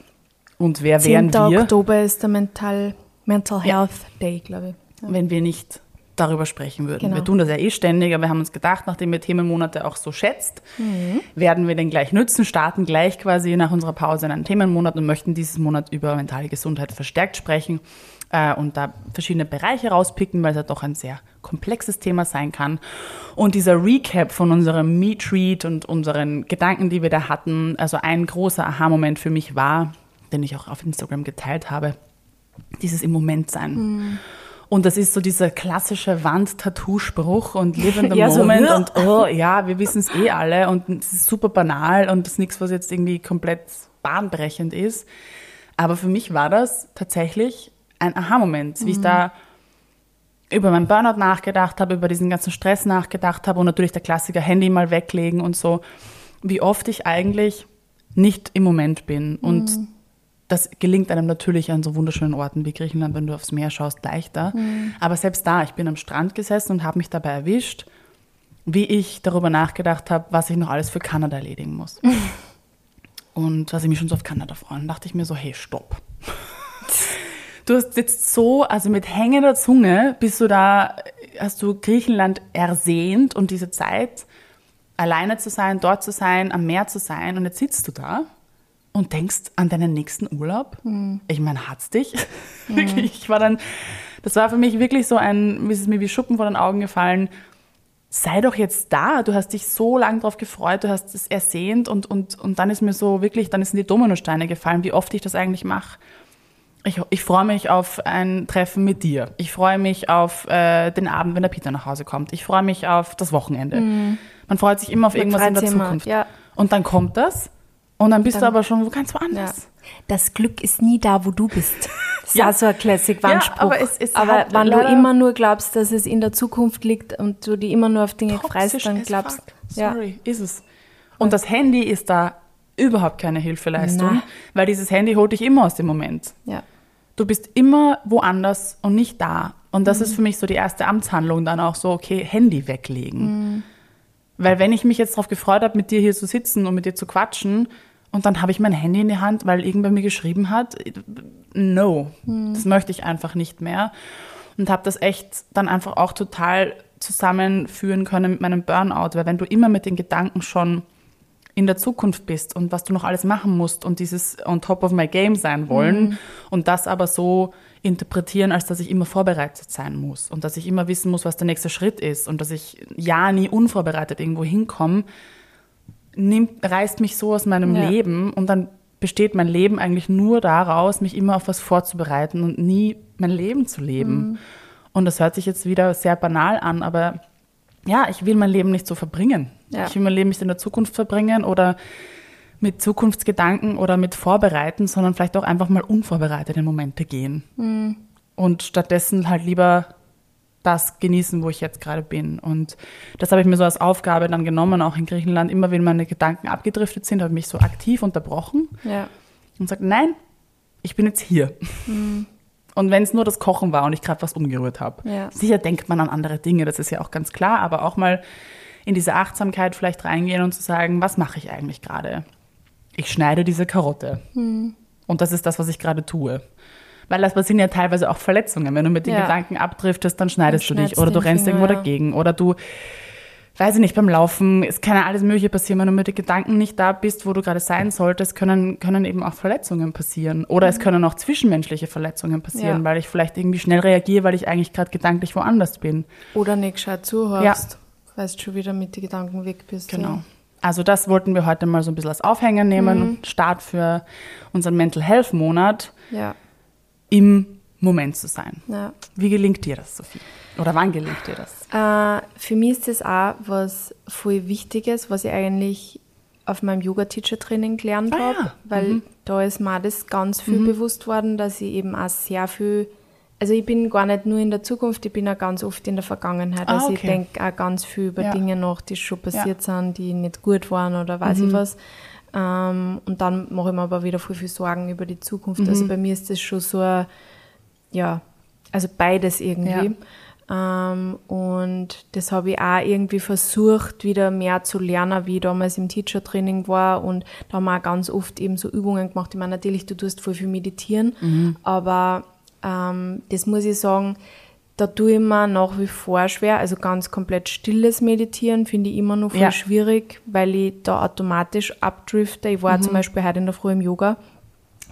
Und wer 10. wären wir, Oktober ist der Mental, Mental Health Day, glaube ich. wenn wir nicht darüber sprechen würden? Genau. Wir tun das ja eh ständig, aber wir haben uns gedacht, nachdem ihr Themenmonate auch so schätzt, Mhm. werden wir den gleich nützen, starten gleich quasi nach unserer Pause in einen Themenmonat und möchten dieses Monat über mentale Gesundheit verstärkt sprechen äh, und da verschiedene Bereiche rauspicken, weil es ja doch ein sehr komplexes Thema sein kann. Und dieser Recap von unserem Meet Read und unseren Gedanken, die wir da hatten, also ein großer Aha-Moment für mich war, den ich auch auf Instagram geteilt habe, dieses im Moment sein. Und das ist so dieser klassische Wand-Tattoo-Spruch und live in the Ja, so, moment "Hör!" und oh ja, wir wissen es eh alle und es ist super banal und es ist nichts, was jetzt irgendwie komplett bahnbrechend ist. Aber für mich war das tatsächlich ein Aha-Moment, wie ich da über meinen Burnout nachgedacht habe, über diesen ganzen Stress nachgedacht habe und natürlich der Klassiker Handy mal weglegen und so, wie oft ich eigentlich nicht im Moment bin. Und das gelingt einem natürlich an so wunderschönen Orten wie Griechenland, wenn du aufs Meer schaust, leichter. Aber selbst da, ich bin am Strand gesessen und habe mich dabei erwischt, wie ich darüber nachgedacht habe, was ich noch alles für Kanada erledigen muss. und was ich mich schon so auf Kanada freue. Und dachte ich mir so, hey, stopp. Du hast jetzt so, also mit hängender Zunge bist du da, hast du Griechenland ersehnt und diese Zeit, alleine zu sein, dort zu sein, am Meer zu sein und jetzt sitzt du da und denkst an deinen nächsten Urlaub. Ich meine, hat's dich? wirklich, ich war dann, das war für mich wirklich so ein, wie es ist mir wie Schuppen vor den Augen gefallen, sei doch jetzt da, du hast dich so lange drauf gefreut, du hast es ersehnt und, und, und dann ist mir so wirklich, dann sind die Dominosteine gefallen, wie oft ich das eigentlich mache. Ich, ich freue mich auf ein Treffen mit dir. Ich freue mich auf äh, den Abend, wenn der Peter nach Hause kommt. Ich freue mich auf das Wochenende. Man freut sich immer auf irgendwas in der Zukunft. ja. Und dann kommt das und dann bist du Dann- aber schon ganz Ja. woanders. Das Glück ist nie da, wo du bist. Das ist Ja. auch so ein Classic-Wandspruch. Ja, aber es- es aber wenn du immer nur glaubst, dass es in der Zukunft liegt und du die immer nur auf Dinge Toxisch dann glaubst ja. Sorry, ist es. Und das Handy ist da überhaupt keine Hilfeleistung, Na. weil dieses Handy holt dich immer aus dem Moment. ja. Du bist immer woanders und nicht da. Und Mhm. das ist für mich so die erste Amtshandlung dann auch so, okay, Handy weglegen. Mhm. Weil wenn ich mich jetzt darauf gefreut habe, mit dir hier zu sitzen und mit dir zu quatschen und dann habe ich mein Handy in die Hand, weil irgendwer mir geschrieben hat, no, Mhm. das möchte ich einfach nicht mehr. Und habe das echt dann einfach auch total zusammenführen können mit meinem Burnout, weil wenn du immer mit den Gedanken schon in der Zukunft bist und was du noch alles machen musst und dieses on top of my game sein wollen und das aber so interpretieren, als dass ich immer vorbereitet sein muss und dass ich immer wissen muss, was der nächste Schritt ist und dass ich ja nie unvorbereitet irgendwo hinkomme, nimmt, reißt mich so aus meinem Ja. Leben und dann besteht mein Leben eigentlich nur daraus, mich immer auf was vorzubereiten und nie mein Leben zu leben. Und das hört sich jetzt wieder sehr banal an, aber ja, ich will mein Leben nicht so verbringen. Ja. Ich will mein Leben nicht in der Zukunft verbringen oder mit Zukunftsgedanken oder mit Vorbereiten, sondern vielleicht auch einfach mal unvorbereitet in Momente gehen. Und stattdessen halt lieber das genießen, wo ich jetzt gerade bin. Und das habe ich mir so als Aufgabe dann genommen, auch in Griechenland. Immer wenn meine Gedanken abgedriftet sind, habe ich mich so aktiv unterbrochen ja. und sagt, nein, ich bin jetzt hier. Und wenn es nur das Kochen war und ich gerade was umgerührt habe. Ja. Sicher denkt man an andere Dinge, das ist ja auch ganz klar, aber auch mal in diese Achtsamkeit vielleicht reingehen und zu sagen, was mache ich eigentlich gerade? Ich schneide diese Karotte. Und das ist das, was ich gerade tue. Weil das sind ja teilweise auch Verletzungen. Wenn du mit den Ja. Gedanken abdriftest, dann schneidest Dann du dich oder du rennst Finger, irgendwo ja. dagegen oder du weiß ich nicht, beim Laufen, es kann ja alles Mögliche passieren, wenn du mit den Gedanken nicht da bist, wo du gerade sein solltest, können, können eben auch Verletzungen passieren. Oder es können auch zwischenmenschliche Verletzungen passieren, Mhm. Ja. weil ich vielleicht irgendwie schnell reagiere, weil ich eigentlich gerade gedanklich woanders bin. Oder nicht gescheit zuhörst, weil du schon wieder mit den Gedanken weg bist. Genau. Ja. Also das wollten wir heute mal so ein bisschen als Aufhänger nehmen Mhm. Start für unseren Mental Health Monat Ja, im Moment zu sein. ja. Wie gelingt dir das, Sophie? Oder wann gelingt dir das? Äh, für mich ist das auch was voll Wichtiges, was ich eigentlich auf meinem Yoga-Teacher-Training gelernt Ah, habe, ja. weil da ist mir das ganz viel bewusst worden, dass ich eben auch sehr viel, also ich bin gar nicht nur in der Zukunft, ich bin auch ganz oft in der Vergangenheit. Ah, also ich okay. denke auch ganz viel über Ja. Dinge nach, die schon passiert sind, die nicht gut waren oder weiß ich was. Ähm, und dann mache ich mir aber wieder viel, viel Sorgen über die Zukunft. Also bei mir ist das schon so ein, ja, also beides irgendwie. Ähm, und das habe ich auch irgendwie versucht, wieder mehr zu lernen, wie ich damals im Teacher-Training war. Und da haben wir auch ganz oft eben so Übungen gemacht. Ich meine, natürlich, du tust voll viel meditieren, aber ähm, das muss ich sagen, da tue ich mir nach wie vor schwer. Also ganz komplett stilles Meditieren finde ich immer noch voll Ja. schwierig, weil ich da automatisch abdrifte. Ich war zum Beispiel heute in der Früh im Yoga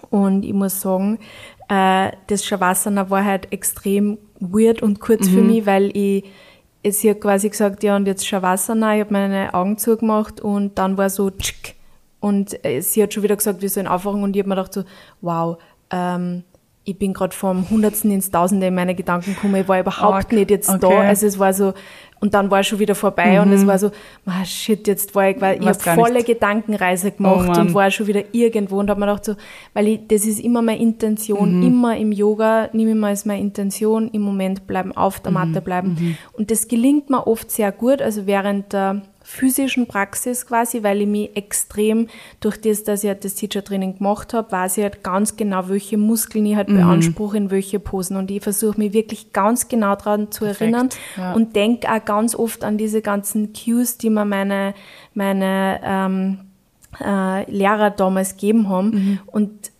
und ich muss sagen, äh, das Shavasana war halt extrem weird und kurz für mich, weil ich, es hier quasi gesagt, ja, und jetzt Shavasana, ich habe meine Augen zugemacht und dann war so tschk. Und äh, sie hat schon wieder gesagt, wir sollen aufwachen und ich habe mir gedacht so, wow, ähm, ich bin gerade vom Hundertsten ins Tausende in meine Gedanken gekommen, ich war überhaupt Arg. nicht jetzt da. Okay. Also es war so, und dann war es schon wieder vorbei und es war so, ah, shit, jetzt war ich, weil ich habe volle nicht. Gedankenreise Oh gemacht Mann. und war schon wieder irgendwo und habe mir gedacht so, weil ich, das ist immer meine Intention, Mhm. immer im Yoga nehme ich mal als meine Intention, im Moment bleiben, auf der Mhm. Matte bleiben. Und das gelingt mir oft sehr gut, also während der physischen Praxis quasi, weil ich mich extrem durch das, dass ich halt das Teacher-Training gemacht habe, weiß ich halt ganz genau, welche Muskeln ich halt Mhm. beanspruche in welche Posen. Und ich versuche mich wirklich ganz genau daran zu erinnern ja. und denke auch ganz oft an diese ganzen Cues, die mir meine, meine ähm, äh, Lehrer damals gegeben haben Mhm. und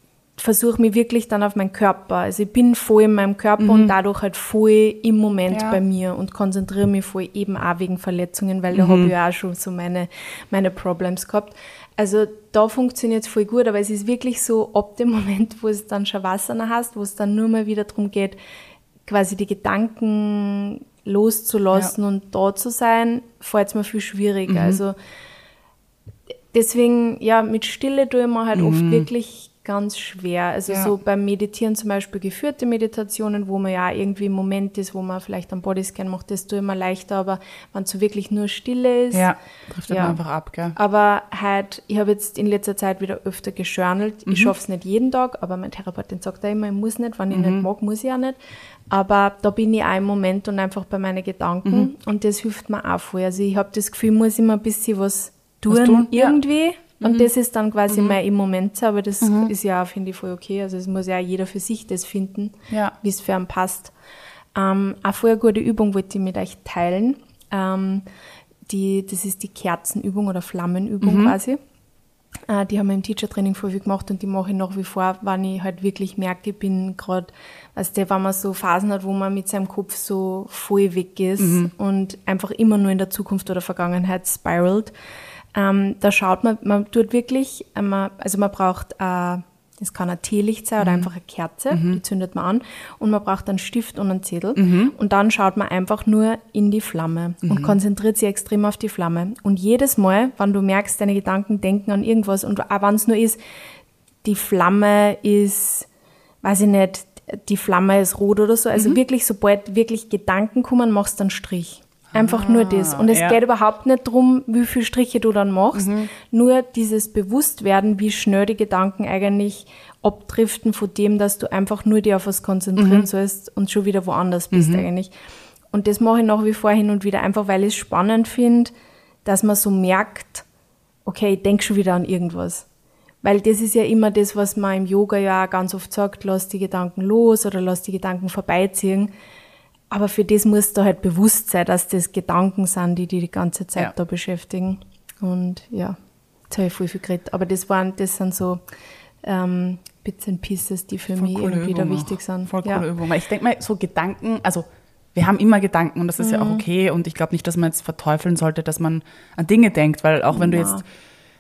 versuche mich wirklich dann auf meinen Körper. Also ich bin voll in meinem Körper und dadurch halt voll im Moment Mhm. Ja. bei mir und konzentriere mich voll eben auch wegen Verletzungen, weil Mhm. da habe ich ja auch schon so meine, meine Problems gehabt. Also da funktioniert es voll gut, aber es ist wirklich so, ab dem Moment, wo es dann Shavasana hast, wo es dann nur mal wieder darum geht, quasi die Gedanken loszulassen Ja. und da zu sein, fällt es mir viel schwieriger. Mhm. Also deswegen, ja, mit Stille tue ich mir halt oft wirklich ganz schwer. Also. Ja. so beim Meditieren zum Beispiel geführte Meditationen, wo man ja irgendwie im Moment ist, wo man vielleicht einen Bodyscan macht, das tue ich mir leichter, aber wenn es so wirklich nur Stille ist. Ja, driftet Ja. man einfach ab, gell? Aber halt, ich habe jetzt in letzter Zeit wieder öfter gejournalt. Mhm. Ich schaffe es nicht jeden Tag, aber mein Therapeutin sagt da immer, ich muss nicht, wenn ich Mhm. nicht mag, muss ich auch nicht. Aber da bin ich auch im Moment und einfach bei meinen Gedanken Mhm. und das hilft mir auch voll. Also ich habe das Gefühl, ich muss immer ein bisschen was tun, Was tun, ja. Mhm. Und das ist dann quasi mein im Moment, aber das ist ja, finde ich, voll okay. Also es muss ja auch jeder für sich das finden, Ja. wie es für einen passt. Ähm, eine voll gute Übung wollte ich mit euch teilen. Ähm, die, das ist die Kerzenübung oder Flammenübung quasi. Äh, die haben wir im Teacher-Training voll viel gemacht und die mache ich nach wie vor, wenn ich halt wirklich merke, ich bin gerade, weißt du, wenn man so Phasen hat, wo man mit seinem Kopf so voll weg ist und einfach immer nur in der Zukunft oder Vergangenheit spiralt. Ähm, da schaut man, man tut wirklich, äh, man, also man braucht, äh, das kann ein Teelicht sein oder einfach eine Kerze, die zündet man an und man braucht einen Stift und einen Zettel und dann schaut man einfach nur in die Flamme und konzentriert sich extrem auf die Flamme. Und jedes Mal, wenn du merkst, deine Gedanken denken an irgendwas und auch wenn es nur ist, die Flamme ist, weiß ich nicht, die Flamme ist rot oder so, also wirklich, sobald wirklich Gedanken kommen, machst du einen Strich. Einfach nur das. Und es ja. geht überhaupt nicht drum, wie viele Striche du dann machst. Nur dieses Bewusstwerden, wie schnell die Gedanken eigentlich abdriften von dem, dass du einfach nur dir auf was konzentrieren sollst und schon wieder woanders bist eigentlich. Und das mache ich nach wie vor hin und wieder, einfach weil ich es spannend finde, dass man so merkt, okay, ich denke schon wieder an irgendwas. Weil das ist ja immer das, was man im Yoga ja auch ganz oft sagt, lass die Gedanken los oder lass die Gedanken vorbeiziehen. Aber für das musst du halt bewusst sein, dass das Gedanken sind, die die die ganze Zeit Ja. da beschäftigen. Und ja, jetzt habe ich voll viel geredet. Aber das waren, das sind so ähm, Bits and Pieces, die für Voll mich coole irgendwie da Übung wichtig auch. sind. Voll coole ja. Übung. Weil Ich denke mal, so Gedanken, also wir haben immer Gedanken und das ist ja Mhm. auch okay und ich glaube nicht, dass man jetzt verteufeln sollte, dass man an Dinge denkt, weil auch wenn du Na. jetzt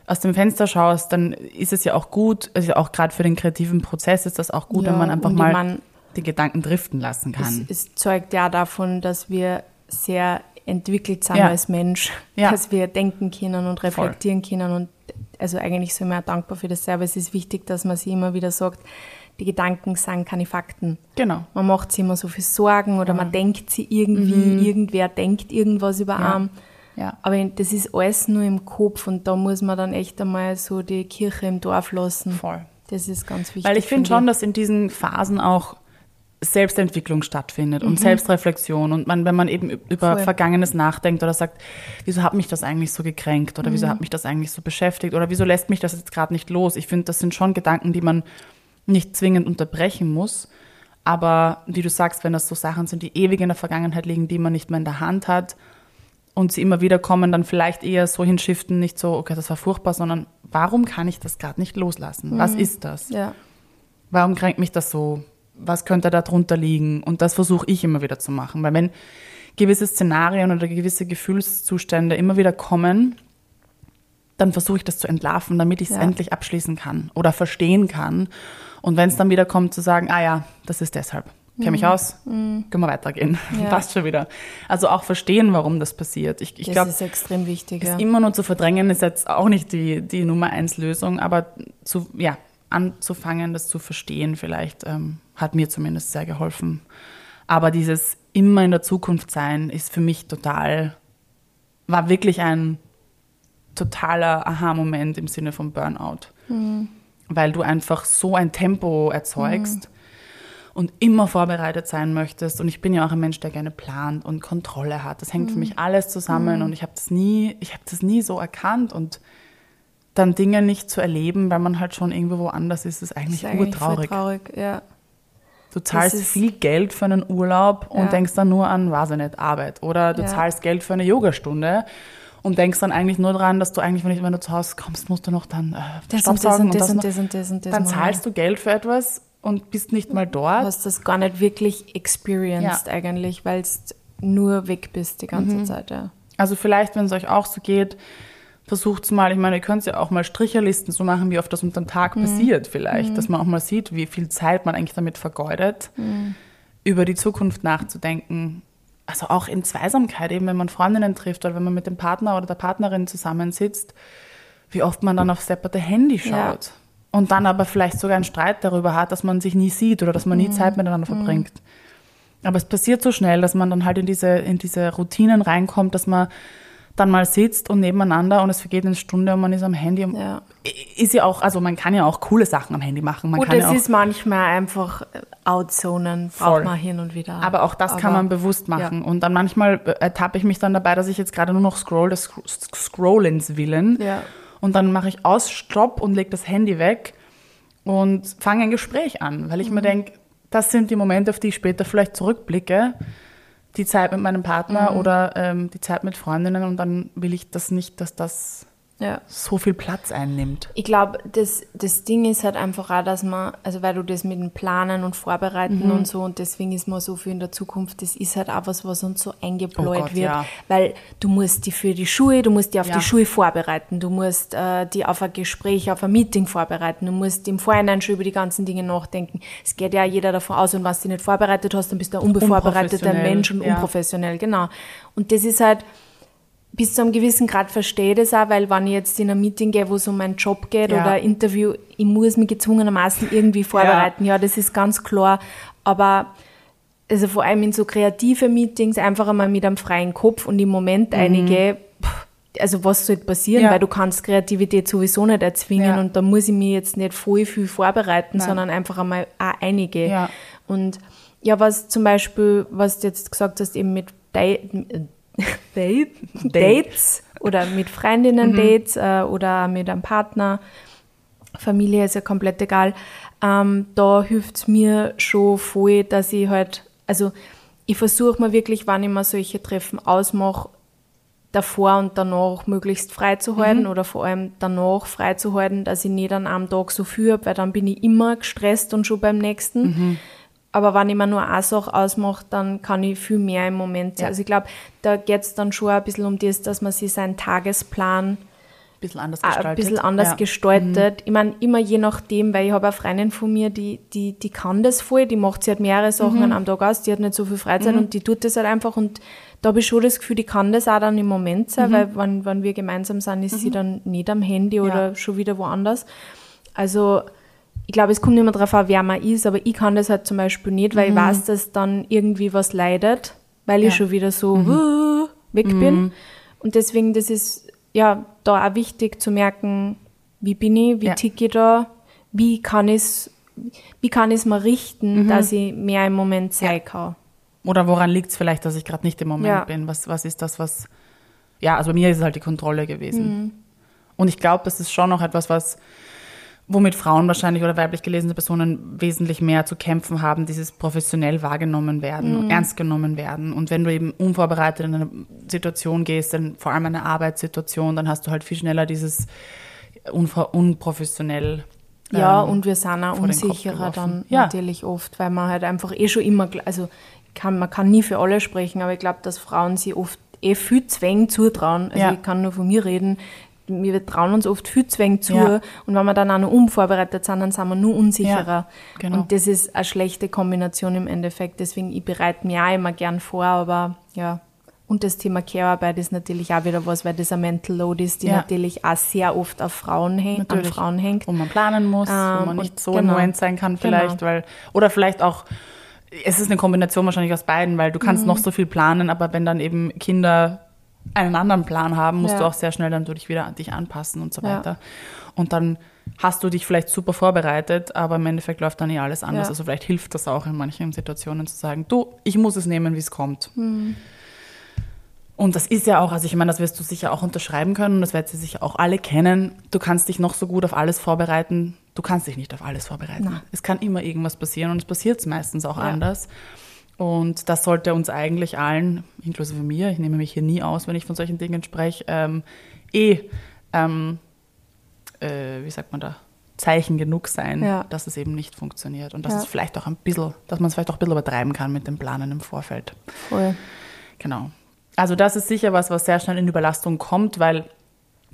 aus dem Fenster schaust, dann ist es ja auch gut, also auch gerade für den kreativen Prozess ist das auch gut, Ja, wenn man einfach mal mein, die Gedanken driften lassen Es, kann. es zeugt ja davon, dass wir sehr entwickelt sind Ja. als Mensch, Ja. dass wir denken können und reflektieren können. Und also eigentlich sind wir auch dankbar für das selber. Es ist wichtig, dass man sich immer wieder sagt, die Gedanken sind keine Fakten. Genau. Man macht sich immer so viel Sorgen oder man denkt sie irgendwie, irgendwer denkt irgendwas über Mhm. Ja. einen. Ja. Aber das ist alles nur im Kopf und da muss man dann echt einmal so die Kirche im Dorf lassen. Voll. Das ist ganz wichtig. Weil ich finde schon, dass in diesen Phasen auch Selbstentwicklung stattfindet und Selbstreflexion und man, wenn man eben über Mhm. Voll. Vergangenes nachdenkt oder sagt, wieso hat mich das eigentlich so gekränkt oder Mhm. wieso hat mich das eigentlich so beschäftigt oder wieso lässt mich das jetzt gerade nicht los? Ich finde, das sind schon Gedanken, die man nicht zwingend unterbrechen muss. Aber wie du sagst, wenn das so Sachen sind, die ewig in der Vergangenheit liegen, die man nicht mehr in der Hand hat und sie immer wieder kommen, dann vielleicht eher so hinschiften, nicht so, okay, das war furchtbar, sondern warum kann ich das gerade nicht loslassen? Was ist das? Ja. Warum kränkt mich das so? Was könnte da drunter liegen? Und das versuche ich immer wieder zu machen. Weil wenn gewisse Szenarien oder gewisse Gefühlszustände immer wieder kommen, dann versuche ich das zu entlarven, damit ich es Ja. endlich abschließen kann oder verstehen kann. Und wenn es dann wieder kommt, zu sagen, ah ja, das ist deshalb. Kenne mich aus, können wir weitergehen. Mhm. Ja. Passt schon wieder. Also auch verstehen, warum das passiert. Ich, ich das glaube, ist extrem wichtig. Ja. immer nur zu verdrängen ist jetzt auch nicht die, die Nummer eins Lösung, aber zu, ja, anzufangen, das zu verstehen, vielleicht ähm, hat mir zumindest sehr geholfen. Aber dieses immer in der Zukunft sein ist für mich total, war wirklich ein totaler Aha-Moment im Sinne von Burnout. Weil du einfach so ein Tempo erzeugst und immer vorbereitet sein möchtest. Und ich bin ja auch ein Mensch, der gerne plant und Kontrolle hat. Das hängt für mich alles zusammen und ich habe das nie, ich habe das nie so erkannt und dann Dinge nicht zu erleben, weil man halt schon irgendwo woanders ist, ist eigentlich, ist eigentlich urtraurig. traurig. Ja. Du zahlst viel Geld für einen Urlaub und Ja. denkst dann nur an, weiß ich nicht, Arbeit. Oder du Ja. zahlst Geld für eine Yogastunde und denkst dann eigentlich nur dran, dass du eigentlich, wenn ich- wenn du zu Hause kommst, musst du noch dann äh, Das und das und das und das und das und das. Dann zahlst du Geld für etwas und bist nicht mal Du dort. hast das gar nicht wirklich experienced eigentlich, weil du nur weg bist die ganze Mhm. Zeit. Ja. Also vielleicht, wenn es euch auch so geht, versucht mal, ich meine, ihr könnt ja auch mal Stricherlisten so machen, wie oft das unter dem Tag passiert vielleicht, dass man auch mal sieht, wie viel Zeit man eigentlich damit vergeudet, über die Zukunft nachzudenken. Also auch in Zweisamkeit, eben wenn man Freundinnen trifft oder wenn man mit dem Partner oder der Partnerin zusammensitzt, wie oft man dann aufs depperte Handy schaut. Ja. Und dann aber vielleicht sogar einen Streit darüber hat, dass man sich nie sieht oder dass man nie Zeit miteinander verbringt. Aber es passiert so schnell, dass man dann halt in diese, in diese Routinen reinkommt, dass man dann mal sitzt und nebeneinander und es vergeht eine Stunde und man ist am Handy. Und Ja. Ist ja auch, also man kann ja auch coole Sachen am Handy machen. Man Gut, kann es ja ist manchmal einfach äh, outzonen, Voll. braucht man hin und wieder. aber auch das kann Aber- man bewusst machen. Und dann manchmal ertappe ich mich dann dabei, dass ich jetzt gerade nur noch scroll, des Scro- Scrollens willen. Ja. Und dann mache ich aus, stopp und lege das Handy weg und fange ein Gespräch an, weil ich Mhm. mir denke, das sind die Momente, auf die ich später vielleicht zurückblicke. Die Zeit mit meinem Partner Mhm. oder ähm, die Zeit mit Freundinnen und dann will ich das nicht, dass das Ja. so viel Platz einnimmt. Ich glaube, das, das Ding ist halt einfach auch, dass man, also weil du das mit dem Planen und Vorbereiten Mhm. und so und deswegen ist man so viel in der Zukunft, das ist halt auch was, was uns so eingebläut Oh Gott, wird. ja. Weil du musst die für die Schuhe, du musst die auf Ja. die Schuhe vorbereiten, du musst äh, die auf ein Gespräch, auf ein Meeting vorbereiten, du musst im Vorhinein schon über die ganzen Dinge nachdenken. Es geht ja jeder davon aus, und was du nicht vorbereitet hast, dann bist du ein unbevorbereiteter Mensch und unprofessionell, genau. Und das ist halt, bis zu einem gewissen Grad verstehe ich das auch, weil wenn ich jetzt in ein Meeting gehe, wo es um meinen Job geht Ja. oder ein Interview, ich muss mich gezwungenermaßen irgendwie vorbereiten. Ja. das ist ganz klar. Aber also vor allem in so kreative Meetings einfach einmal mit einem freien Kopf und im Moment einige, pff, also was soll passieren, Mhm. Ja. weil du kannst Kreativität sowieso nicht erzwingen Ja. und da muss ich mir jetzt nicht voll viel vorbereiten, Nein. sondern einfach einmal auch einige. Ja. Und ja, was zum Beispiel, was du jetzt gesagt hast, eben mit Date, Date, Dates oder mit Freundinnen Dates äh, oder mit einem Partner, Familie ist ja komplett egal. Ähm, da hilft es mir schon voll, dass ich halt, also ich versuche mir wirklich, wann ich mir solche Treffen ausmache, davor und danach möglichst frei zu halten oder vor allem danach frei zu halten, dass ich nicht an einem Tag so viel habe, weil dann bin ich immer gestresst und schon beim nächsten. Aber wenn ich mir nur eine Sache ausmache, dann kann ich viel mehr im Moment sein. Ja. Also ich glaube, da geht es dann schon ein bisschen um das, dass man sich seinen Tagesplan bisschen anders gestaltet. Ein bisschen anders ja. gestaltet. Mhm. Ich meine, immer je nachdem, weil ich habe eine Freundin von mir, die, die, die kann das voll, die macht, sie hat mehrere Sachen mhm. einem Tag aus, die hat nicht so viel Freizeit mhm. und die tut das halt einfach und da habe ich schon das Gefühl, die kann das auch dann im Moment sein, mhm. weil wenn, wenn wir gemeinsam sind, ist sie mhm. dann nicht am Handy oder ja. schon wieder woanders. Also ich glaube, es kommt immer darauf an, wer man ist, aber ich kann das halt zum Beispiel nicht, weil ich mhm. weiß, dass dann irgendwie was leidet, weil ja. ich schon wieder so weg bin. Und deswegen, das ist ja da auch wichtig zu merken, wie bin ich, wie ja. ticke ich da, wie kann ich wie kann ich es mal richten, mhm. dass ich mehr im Moment sein kann. Oder woran liegt es vielleicht, dass ich gerade nicht im Moment ja. bin? Was, was ist das, was. Ja, also bei mir ist es halt die Kontrolle gewesen. Mhm. Und ich glaube, das ist schon noch etwas, was womit Frauen wahrscheinlich oder weiblich gelesene Personen wesentlich mehr zu kämpfen haben, dieses professionell wahrgenommen werden, mhm. ernst genommen werden. Und wenn du eben unvorbereitet in eine Situation gehst, dann vor allem eine Arbeitssituation, dann hast du halt viel schneller dieses unprofessionell. Ja, ähm, und wir sind auch unsicherer dann ja. natürlich oft, weil man halt einfach eh schon immer, also kann, man kann nie für alle sprechen, aber ich glaube, dass Frauen sie oft eh viel Zwängen zutrauen. Also ja. ich kann nur von mir reden wir trauen uns oft viel zu zu ja. und wenn wir dann auch noch unvorbereitet sind, dann sind wir nur unsicherer. Ja, genau. Und das ist eine schlechte Kombination im Endeffekt. Deswegen, ich bereite mich auch immer gern vor, aber ja. Und das Thema Care-Arbeit ist natürlich auch wieder was, weil das ein Mental Load ist, die ja. natürlich auch sehr oft auf Frauen, häng, an Frauen hängt. Wo man planen muss, ähm, wo man nicht so genau. im Moment sein kann vielleicht, genau. weil, oder vielleicht auch, es ist eine Kombination wahrscheinlich aus beiden, weil du kannst mhm. noch so viel planen, aber wenn dann eben Kinder einen anderen Plan haben, musst ja. du auch sehr schnell dann dich wieder an dich anpassen und so weiter. Ja. Und dann hast du dich vielleicht super vorbereitet, aber im Endeffekt läuft dann eh alles anders. Ja. Also vielleicht hilft das auch in manchen Situationen zu sagen, du, ich muss es nehmen, wie es kommt. Mhm. Und das ist ja auch, also ich meine, das wirst du sicher auch unterschreiben können und das werden sie sicher auch alle kennen. Du kannst dich noch so gut auf alles vorbereiten. Du kannst dich nicht auf alles vorbereiten. Nein. Es kann immer irgendwas passieren und es passiert meistens auch anders. Und das sollte uns eigentlich allen, inklusive mir, ich nehme mich hier nie aus, wenn ich von solchen Dingen spreche, ähm, eh, ähm, äh, wie sagt man da, Zeichen genug sein, ja. dass es eben nicht funktioniert. Und dass ja. es vielleicht auch ein bisschen, dass man es vielleicht auch ein bisschen übertreiben kann mit dem Planen im Vorfeld. Voll. Genau. Also das ist sicher was, was sehr schnell in Überlastung kommt, weil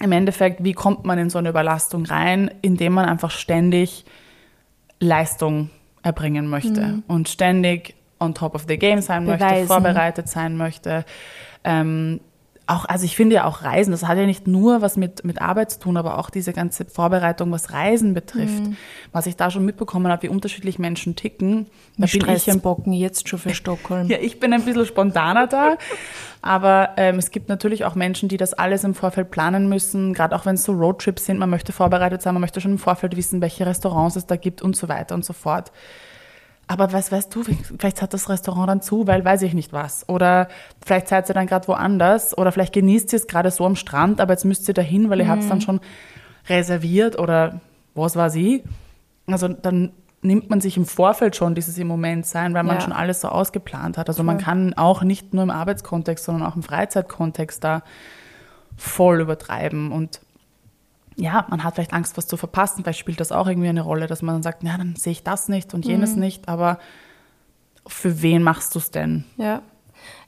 im Endeffekt, wie kommt man in so eine Überlastung rein, indem man einfach ständig Leistung erbringen möchte mhm. und ständig on top of the game sein Beweisen. möchte, vorbereitet sein möchte. Ähm, auch, also ich finde ja auch Reisen, das hat ja nicht nur was mit, mit Arbeit zu tun, aber auch diese ganze Vorbereitung, was Reisen betrifft. Mhm. Was ich da schon mitbekommen habe, wie unterschiedlich Menschen ticken. Da bin ich ein Bocken jetzt schon für Stockholm. ja, ich bin ein bisschen spontaner da. aber ähm, es gibt natürlich auch Menschen, die das alles im Vorfeld planen müssen, gerade auch wenn es so Roadtrips sind. Man möchte vorbereitet sein, man möchte schon im Vorfeld wissen, welche Restaurants es da gibt und so weiter und so fort. Aber was weißt du, vielleicht hat das Restaurant dann zu, weil weiß ich nicht was. Oder vielleicht seid ihr dann gerade woanders oder vielleicht genießt ihr es gerade so am Strand, aber jetzt müsst ihr dahin, weil ihr mhm. habt es dann schon reserviert oder was war sie. Also dann nimmt man sich im Vorfeld schon dieses im Moment sein, weil man ja. schon alles so ausgeplant hat. Also cool. man kann auch nicht nur im Arbeitskontext, sondern auch im Freizeitkontext da voll übertreiben und ja, man hat vielleicht Angst, was zu verpassen. Vielleicht spielt das auch irgendwie eine Rolle, dass man dann sagt, ja, dann sehe ich das nicht und jenes mhm. nicht. Aber für wen machst du es denn? Ja.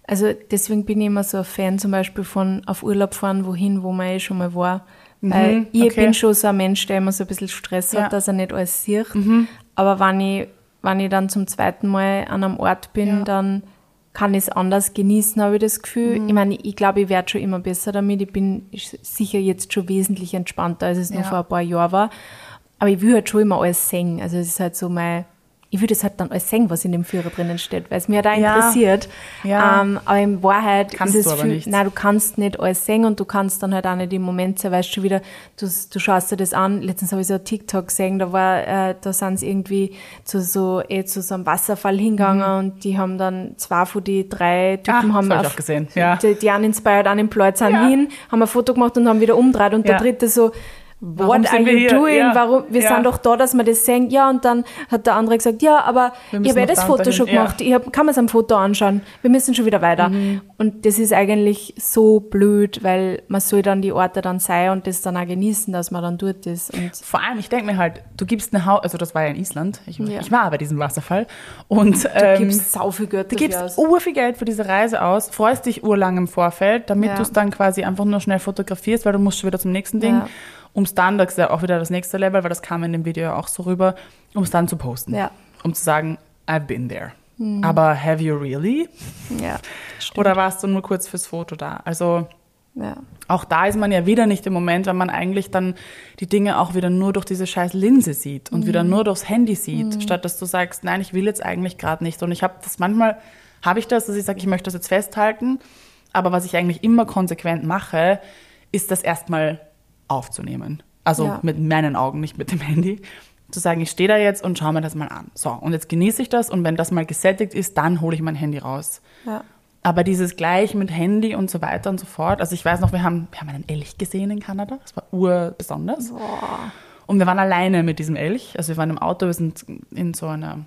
Also deswegen bin ich immer so ein Fan zum Beispiel von auf Urlaub fahren, wohin, wo man eh schon mal war. Mhm, Weil ich okay. bin schon so ein Mensch, der immer so ein bisschen Stress ja. hat, dass er nicht alles sieht. Mhm. Aber wenn ich, wenn ich dann zum zweiten Mal an einem Ort bin, ja. dann kann ich es anders genießen, habe ich das Gefühl. Mhm. Ich meine, ich glaube, ich werde schon immer besser damit. Ich bin sicher jetzt schon wesentlich entspannter, als es ja. noch vor ein paar Jahren war. Aber ich will halt schon immer alles singen. Also es ist halt so mein, ich würde es halt dann alles sehen, was in dem Führer drinnen steht, weil es mir da ja. interessiert. Ja. Ähm, aber in Wahrheit kannst ist es du viel, nein, du kannst nicht alles sehen und du kannst dann halt auch nicht im Moment sein, weißt du schon wieder, du, du schaust dir das an. Letztens habe ich so ein TikTok gesehen, da war, äh, da sind sie irgendwie zu so, eh, zu so einem Wasserfall hingegangen mhm. und die haben dann zwei von die drei Typen ah, haben auf, gesehen. Ja. Die, die Uninspired, Unemployed sind ja. hin, haben ein Foto gemacht und haben wieder umdreht und der dritte so, Warum what sind are wir you doing? Ja. Warum, wir Ja. sind doch da, dass wir das sehen. Ja, und dann hat der andere gesagt, ja, aber ich habe noch das Foto schon Ja. gemacht. Ich hab, kann mir es am Foto anschauen. Wir müssen schon wieder weiter. Mhm. Und das ist eigentlich so blöd, weil man soll dann die Orte dann sein und das dann auch genießen, dass man dann dort ist. Und Vor allem, ich denke mir halt, du gibst eine Haus, also das war ja in Island, ich, Ja. ich war bei diesem Wasserfall und du ähm, gibst sau viel Geld du gibst ur viel Geld für diese Reise aus, freust dich urlang im Vorfeld, damit Ja. du es dann quasi einfach nur schnell fotografierst, weil du musst schon wieder zum nächsten Ding, Ja. Um es dann, das ist ja auch wieder das nächste Level, weil das kam in dem Video auch so rüber, um es dann zu posten, Ja. um zu sagen, I've been there. Aber have you really? Ja, stimmt. Oder warst du nur kurz fürs Foto da? Also ja. auch da ist man ja wieder nicht im Moment, wenn man eigentlich dann die Dinge auch wieder nur durch diese scheiß Linse sieht und wieder nur durchs Handy sieht, statt dass du sagst, nein, ich will jetzt eigentlich gerade nicht. Und ich habe das manchmal, habe ich das, dass ich sage, ich möchte das jetzt festhalten, aber was ich eigentlich immer konsequent mache, ist das erstmal aufzunehmen. Also Ja. mit meinen Augen, nicht mit dem Handy. Zu sagen, ich stehe da jetzt und schaue mir das mal an. So, und jetzt genieße ich das und wenn das mal gesättigt ist, dann hole ich mein Handy raus. ja. Aber dieses gleich mit Handy und so weiter und so fort. Also ich weiß noch, wir haben, wir haben einen Elch gesehen in Kanada. Das war urbesonders. Und wir waren alleine mit diesem Elch. Also wir waren im Auto, wir sind in so einer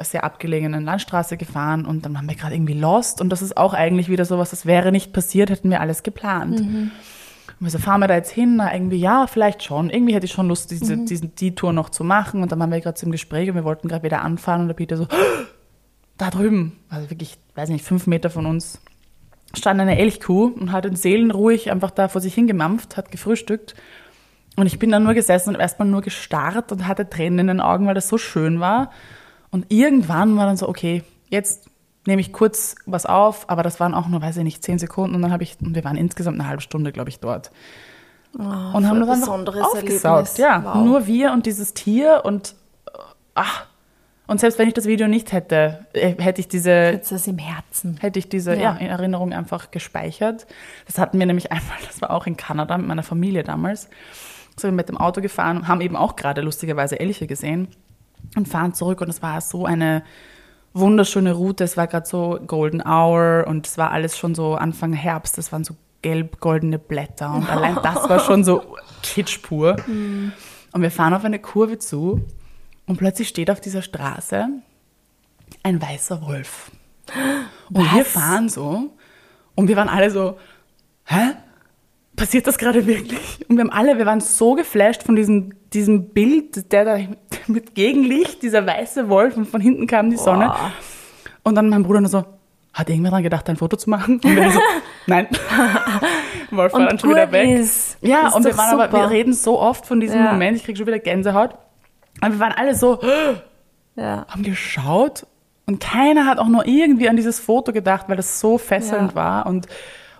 sehr abgelegenen Landstraße gefahren und dann waren wir gerade irgendwie lost. Und das ist auch eigentlich wieder sowas, das wäre nicht passiert, hätten wir alles geplant. Und wir so, fahren wir da jetzt hin? Na, irgendwie, ja, vielleicht schon. Irgendwie hätte ich schon Lust, diese, diesen, die Tour noch zu machen. Und dann waren wir gerade zum Gespräch und wir wollten gerade wieder anfahren und der Peter so, da drüben, also wirklich, weiß nicht, fünf Meter von uns, stand eine Elchkuh und hat in seelenruhig einfach da vor sich hingemampft, hat gefrühstückt. Und ich bin dann nur gesessen und erstmal nur gestarrt und hatte Tränen in den Augen, weil das so schön war. Und irgendwann war dann so, okay, jetzt nehme ich kurz was auf, aber das waren auch nur, weiß ich nicht, zehn Sekunden und dann habe ich, und wir waren insgesamt eine halbe Stunde, glaube ich, dort. und haben das besonderes aufgesaugt. Erlebnis. Ja, Wow. nur wir und dieses Tier und äh, ach. Und selbst wenn ich das Video nicht hätte, äh, hätte ich diese Jetzt das im Herzen. hätte ich diese Ja. ja. in Erinnerung einfach gespeichert. Das hatten wir nämlich einmal, das war auch in Kanada mit meiner Familie damals. So mit dem Auto gefahren, haben eben auch gerade lustigerweise Elche gesehen und fahren zurück und es war so eine wunderschöne Route. Es war gerade so Golden Hour und es war alles schon so Anfang Herbst. Es waren so gelb-goldene Blätter und allein das war schon so kitsch pur. Und wir fahren auf eine Kurve zu und plötzlich steht auf dieser Straße ein weißer Wolf. Und wir Was? fahren so und wir waren alle so, hä? Passiert das gerade wirklich? Und wir haben alle, wir waren so geflasht von diesem, diesem Bild, der da mit Gegenlicht, dieser weiße Wolf und von hinten kam die Sonne. Boah. Und dann mein Bruder nur so, hat irgendwer dran gedacht, ein Foto zu machen? Und wir so, nein. Wolf war Und dann schon wieder weg. ist. Ja, Ist und wir waren aber, wir reden so oft von diesem Ja. Moment, ich krieg schon wieder Gänsehaut. Und wir waren alle so, Ja. haben geschaut und keiner hat auch nur irgendwie an dieses Foto gedacht, weil das so fesselnd Ja. war. Und,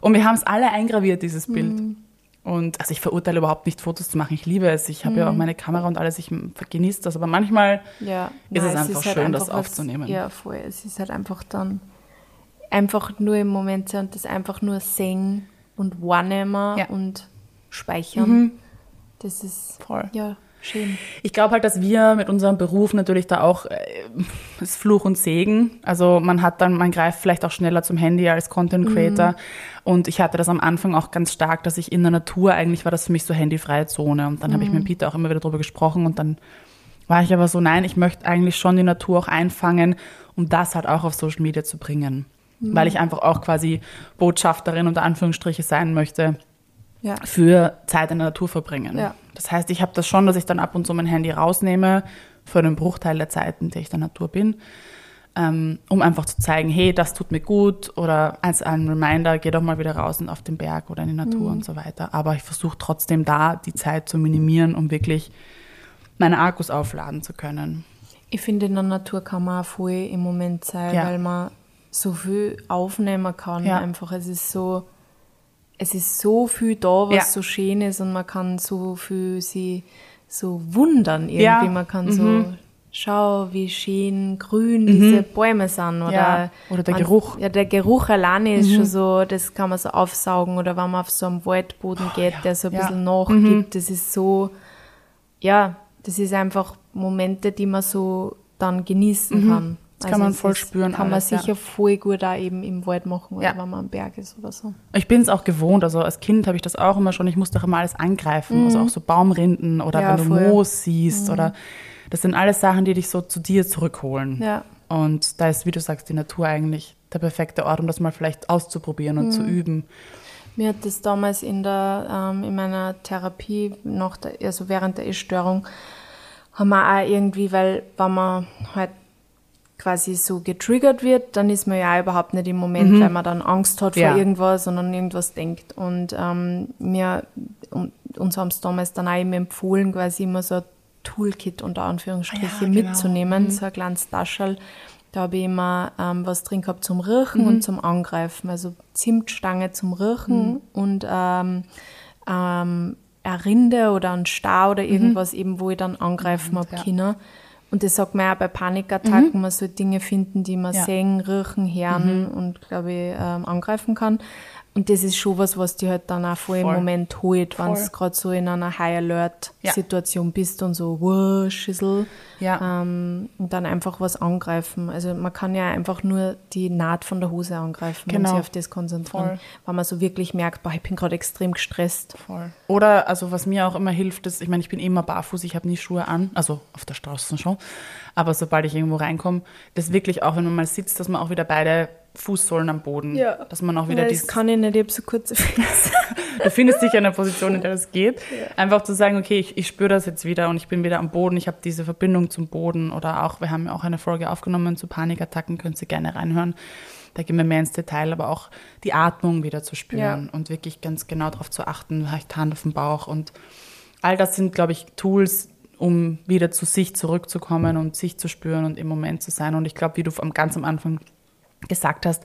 und wir haben es alle eingraviert, dieses Bild. Mhm. Und also ich verurteile überhaupt nicht, Fotos zu machen. Ich liebe es. Ich habe Mhm. ja auch meine Kamera und alles. Ich genieße das. Aber manchmal Ja, Ist es nein, einfach halt schön, das was- aufzunehmen. Ja, voll. Es ist halt einfach dann einfach nur im Moment sein und das einfach nur singen und wahrnehmen Ja. und speichern. Das ist Voll. ja schön. Ich glaube halt, dass wir mit unserem Beruf natürlich da auch äh, das ist Fluch und Segen. Also man hat dann, man greift vielleicht auch schneller zum Handy als Content Creator. Und ich hatte das am Anfang auch ganz stark, dass ich in der Natur eigentlich war das für mich so handyfreie Zone. Und dann habe ich mit Peter auch immer wieder drüber gesprochen und dann war ich aber so, nein, ich möchte eigentlich schon die Natur auch einfangen, um das halt auch auf Social Media zu bringen. Weil ich einfach auch quasi Botschafterin unter Anführungsstriche sein möchte Ja. für Zeit in der Natur verbringen. Ja. Das heißt, ich habe das schon, dass ich dann ab und zu mein Handy rausnehme für einen Bruchteil der Zeit, in der ich in der Natur bin, ähm, um einfach zu zeigen, hey, das tut mir gut oder als ein Reminder, geh doch mal wieder raus und auf den Berg oder in die Natur und so weiter. Aber ich versuche trotzdem da die Zeit zu minimieren, um wirklich meine Akkus aufladen zu können. Ich finde, in der Natur kann man auch voll im Moment sein, Ja. weil man so viel aufnehmen kann. Ja. Einfach, es ist so, es ist so viel da, was Ja. so schön ist und man kann so viel sie so wundern irgendwie. Ja. Man kann Mhm. so, schau, wie schön grün diese Bäume sind. Oder, Ja. Oder der man- Geruch. Mhm. Ja, der Geruch alleine ist schon so, das kann man so aufsaugen. Oder wenn man auf so einem Waldboden geht, ja. der so ein Ja. bisschen nachgibt, das ist so, ja, das ist einfach Momente, die man so dann genießen Mhm. kann. Das kann man es voll ist- spüren Kann alles, man ja. sicher voll gut da eben im Wald machen oder Ja. wenn man am Berg ist oder so. Ich bin es auch gewohnt, also als Kind habe ich das auch immer schon, ich musste auch immer alles angreifen, also auch so Baumrinden oder Mhm. Ja, wenn du voll. Mhm. Moos siehst oder das sind alles Sachen, die dich so zu dir zurückholen. Ja. Und da ist, wie du sagst, die Natur eigentlich der perfekte Ort, um das mal vielleicht auszuprobieren und zu Mhm. üben. Mir hat das damals in der, ähm, in meiner Therapie, nach der, also während der Essstörung, haben wir auch irgendwie, weil wenn man halt quasi so getriggert wird, dann ist man ja auch überhaupt nicht im Moment, weil man dann Angst hat vor Ja. irgendwas, sondern irgendwas denkt. Und ähm, mir, uns haben es damals dann auch eben empfohlen, quasi immer so ein Toolkit unter Anführungsstriche Ah ja, genau. mitzunehmen, so ein kleines Taschel. Da habe ich immer ähm, was drin gehabt zum Riechen Mhm. und zum Angreifen. Also Zimtstange zum Riechen und ähm, ähm, eine Rinde oder ein Stau oder irgendwas eben, wo ich dann angreifen habe ja. können. Und das sagt man ja bei Panikattacken, man soll Dinge finden, die man Ja. sehen, riechen, hören und, glaube ich, ähm, angreifen kann. Und das ist schon was, was dich halt dann auch voll, im Voll. Moment holt, wenn du gerade so in einer High-Alert-Situation bist und so, wow, Schüssel. Ja. Ähm, und dann einfach was angreifen. Also man kann ja einfach nur die Naht von der Hose angreifen und Genau. sich auf das konzentrieren. Voll. Weil man so wirklich merkt, boah, ich bin gerade extrem gestresst. Voll. Oder, also was mir auch immer hilft, ist, ich meine, ich bin immer barfuß, ich habe nie Schuhe an, also auf der Straße schon, aber sobald ich irgendwo reinkomme, das wirklich auch, wenn man mal sitzt, dass man auch wieder beide Fußsohlen am Boden, dass man auch wieder ja, das dieses, kann ich nicht, ich habe so kurze Füße. du findest dich in einer Position, in der das geht, einfach zu sagen, okay, ich, ich spüre das jetzt wieder und ich bin wieder am Boden, ich habe diese Verbindung zum Boden oder auch, wir haben ja auch eine Folge aufgenommen zu Panikattacken, könnt ihr gerne reinhören, da gehen wir mehr ins Detail, aber auch die Atmung wieder zu spüren Ja. und wirklich ganz genau darauf zu achten, habe ich die Hand auf dem Bauch und all das sind, glaube ich, Tools, um wieder zu sich zurückzukommen und sich zu spüren und im Moment zu sein. Und ich glaube, wie du am ganz am Anfang gesagt hast,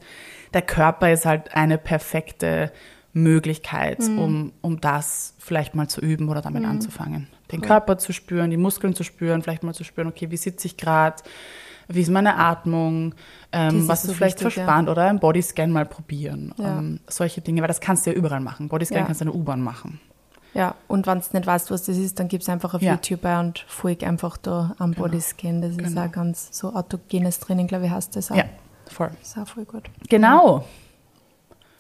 der Körper ist halt eine perfekte Möglichkeit, um, um das vielleicht mal zu üben oder damit anzufangen. Den Körper zu spüren, die Muskeln zu spüren, vielleicht mal zu spüren, okay, wie sitze ich gerade, wie ist meine Atmung, ähm, ist was ist so vielleicht wichtig, ja. verspannt oder ein Bodyscan mal probieren. Ja. Ähm, solche Dinge, weil das kannst du ja überall machen. Bodyscan Ja. kannst du in der U-Bahn machen. Ja, und wenn du nicht weißt, was das ist, dann gib's einfach auf Ja. YouTube ein und folg einfach da am Bodyscan. Das ist Genau. auch ganz so autogenes Training, glaube ich, heißt das auch. Ja, voll. Ist auch voll gut. Genau.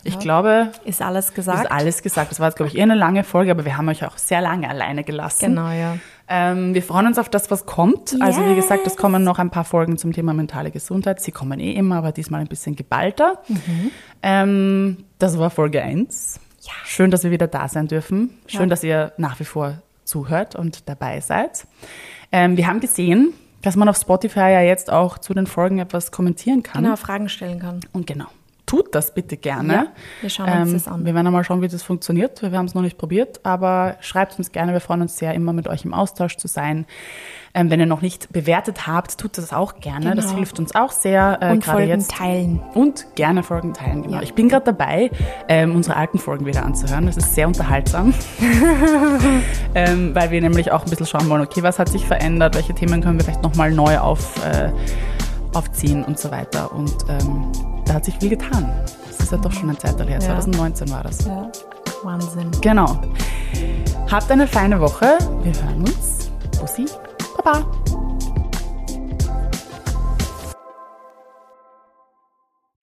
Ich Ja. glaube, Ist alles gesagt? ist alles gesagt. Das war jetzt, glaube ich, eher eine lange Folge, aber wir haben euch auch sehr lange alleine gelassen. Genau, ja. Ähm, wir freuen uns auf das, was kommt. Also wie gesagt, es kommen noch ein paar Folgen zum Thema mentale Gesundheit. Sie kommen eh immer, aber diesmal ein bisschen geballter. Ähm, das war Folge 1. Ja. Schön, dass wir wieder da sein dürfen. Schön, Ja. dass ihr nach wie vor zuhört und dabei seid. Ähm, wir haben gesehen, dass man auf Spotify ja jetzt auch zu den Folgen etwas kommentieren kann. Genau, Fragen stellen kann. Und genau. Tut das bitte gerne. Ja, wir schauen uns das an. Wir werden einmal schauen, wie das funktioniert. Wir haben es noch nicht probiert, aber schreibt uns gerne. Wir freuen uns sehr, immer mit euch im Austausch zu sein. Ähm, wenn ihr noch nicht bewertet habt, tut das auch gerne. Das Genau. hilft uns auch sehr. Äh, Und Folgen jetzt. teilen. Und gerne Folgen teilen, genau. Ja. Ich bin gerade dabei, ähm, unsere alten Folgen wieder anzuhören. Das ist sehr unterhaltsam, ähm, weil wir nämlich auch ein bisschen schauen wollen, okay, was hat sich verändert, welche Themen können wir vielleicht nochmal neu auf, äh, aufziehen und so weiter. Und ähm, da hat sich viel getan. Das ist ja doch schon eine Zeit her. Ja. 2019 war das. Ja. Wahnsinn. Genau. Habt eine feine Woche. Wir hören uns. Bussi. Baba.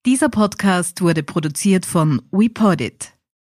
Dieser Podcast wurde produziert von WePodit.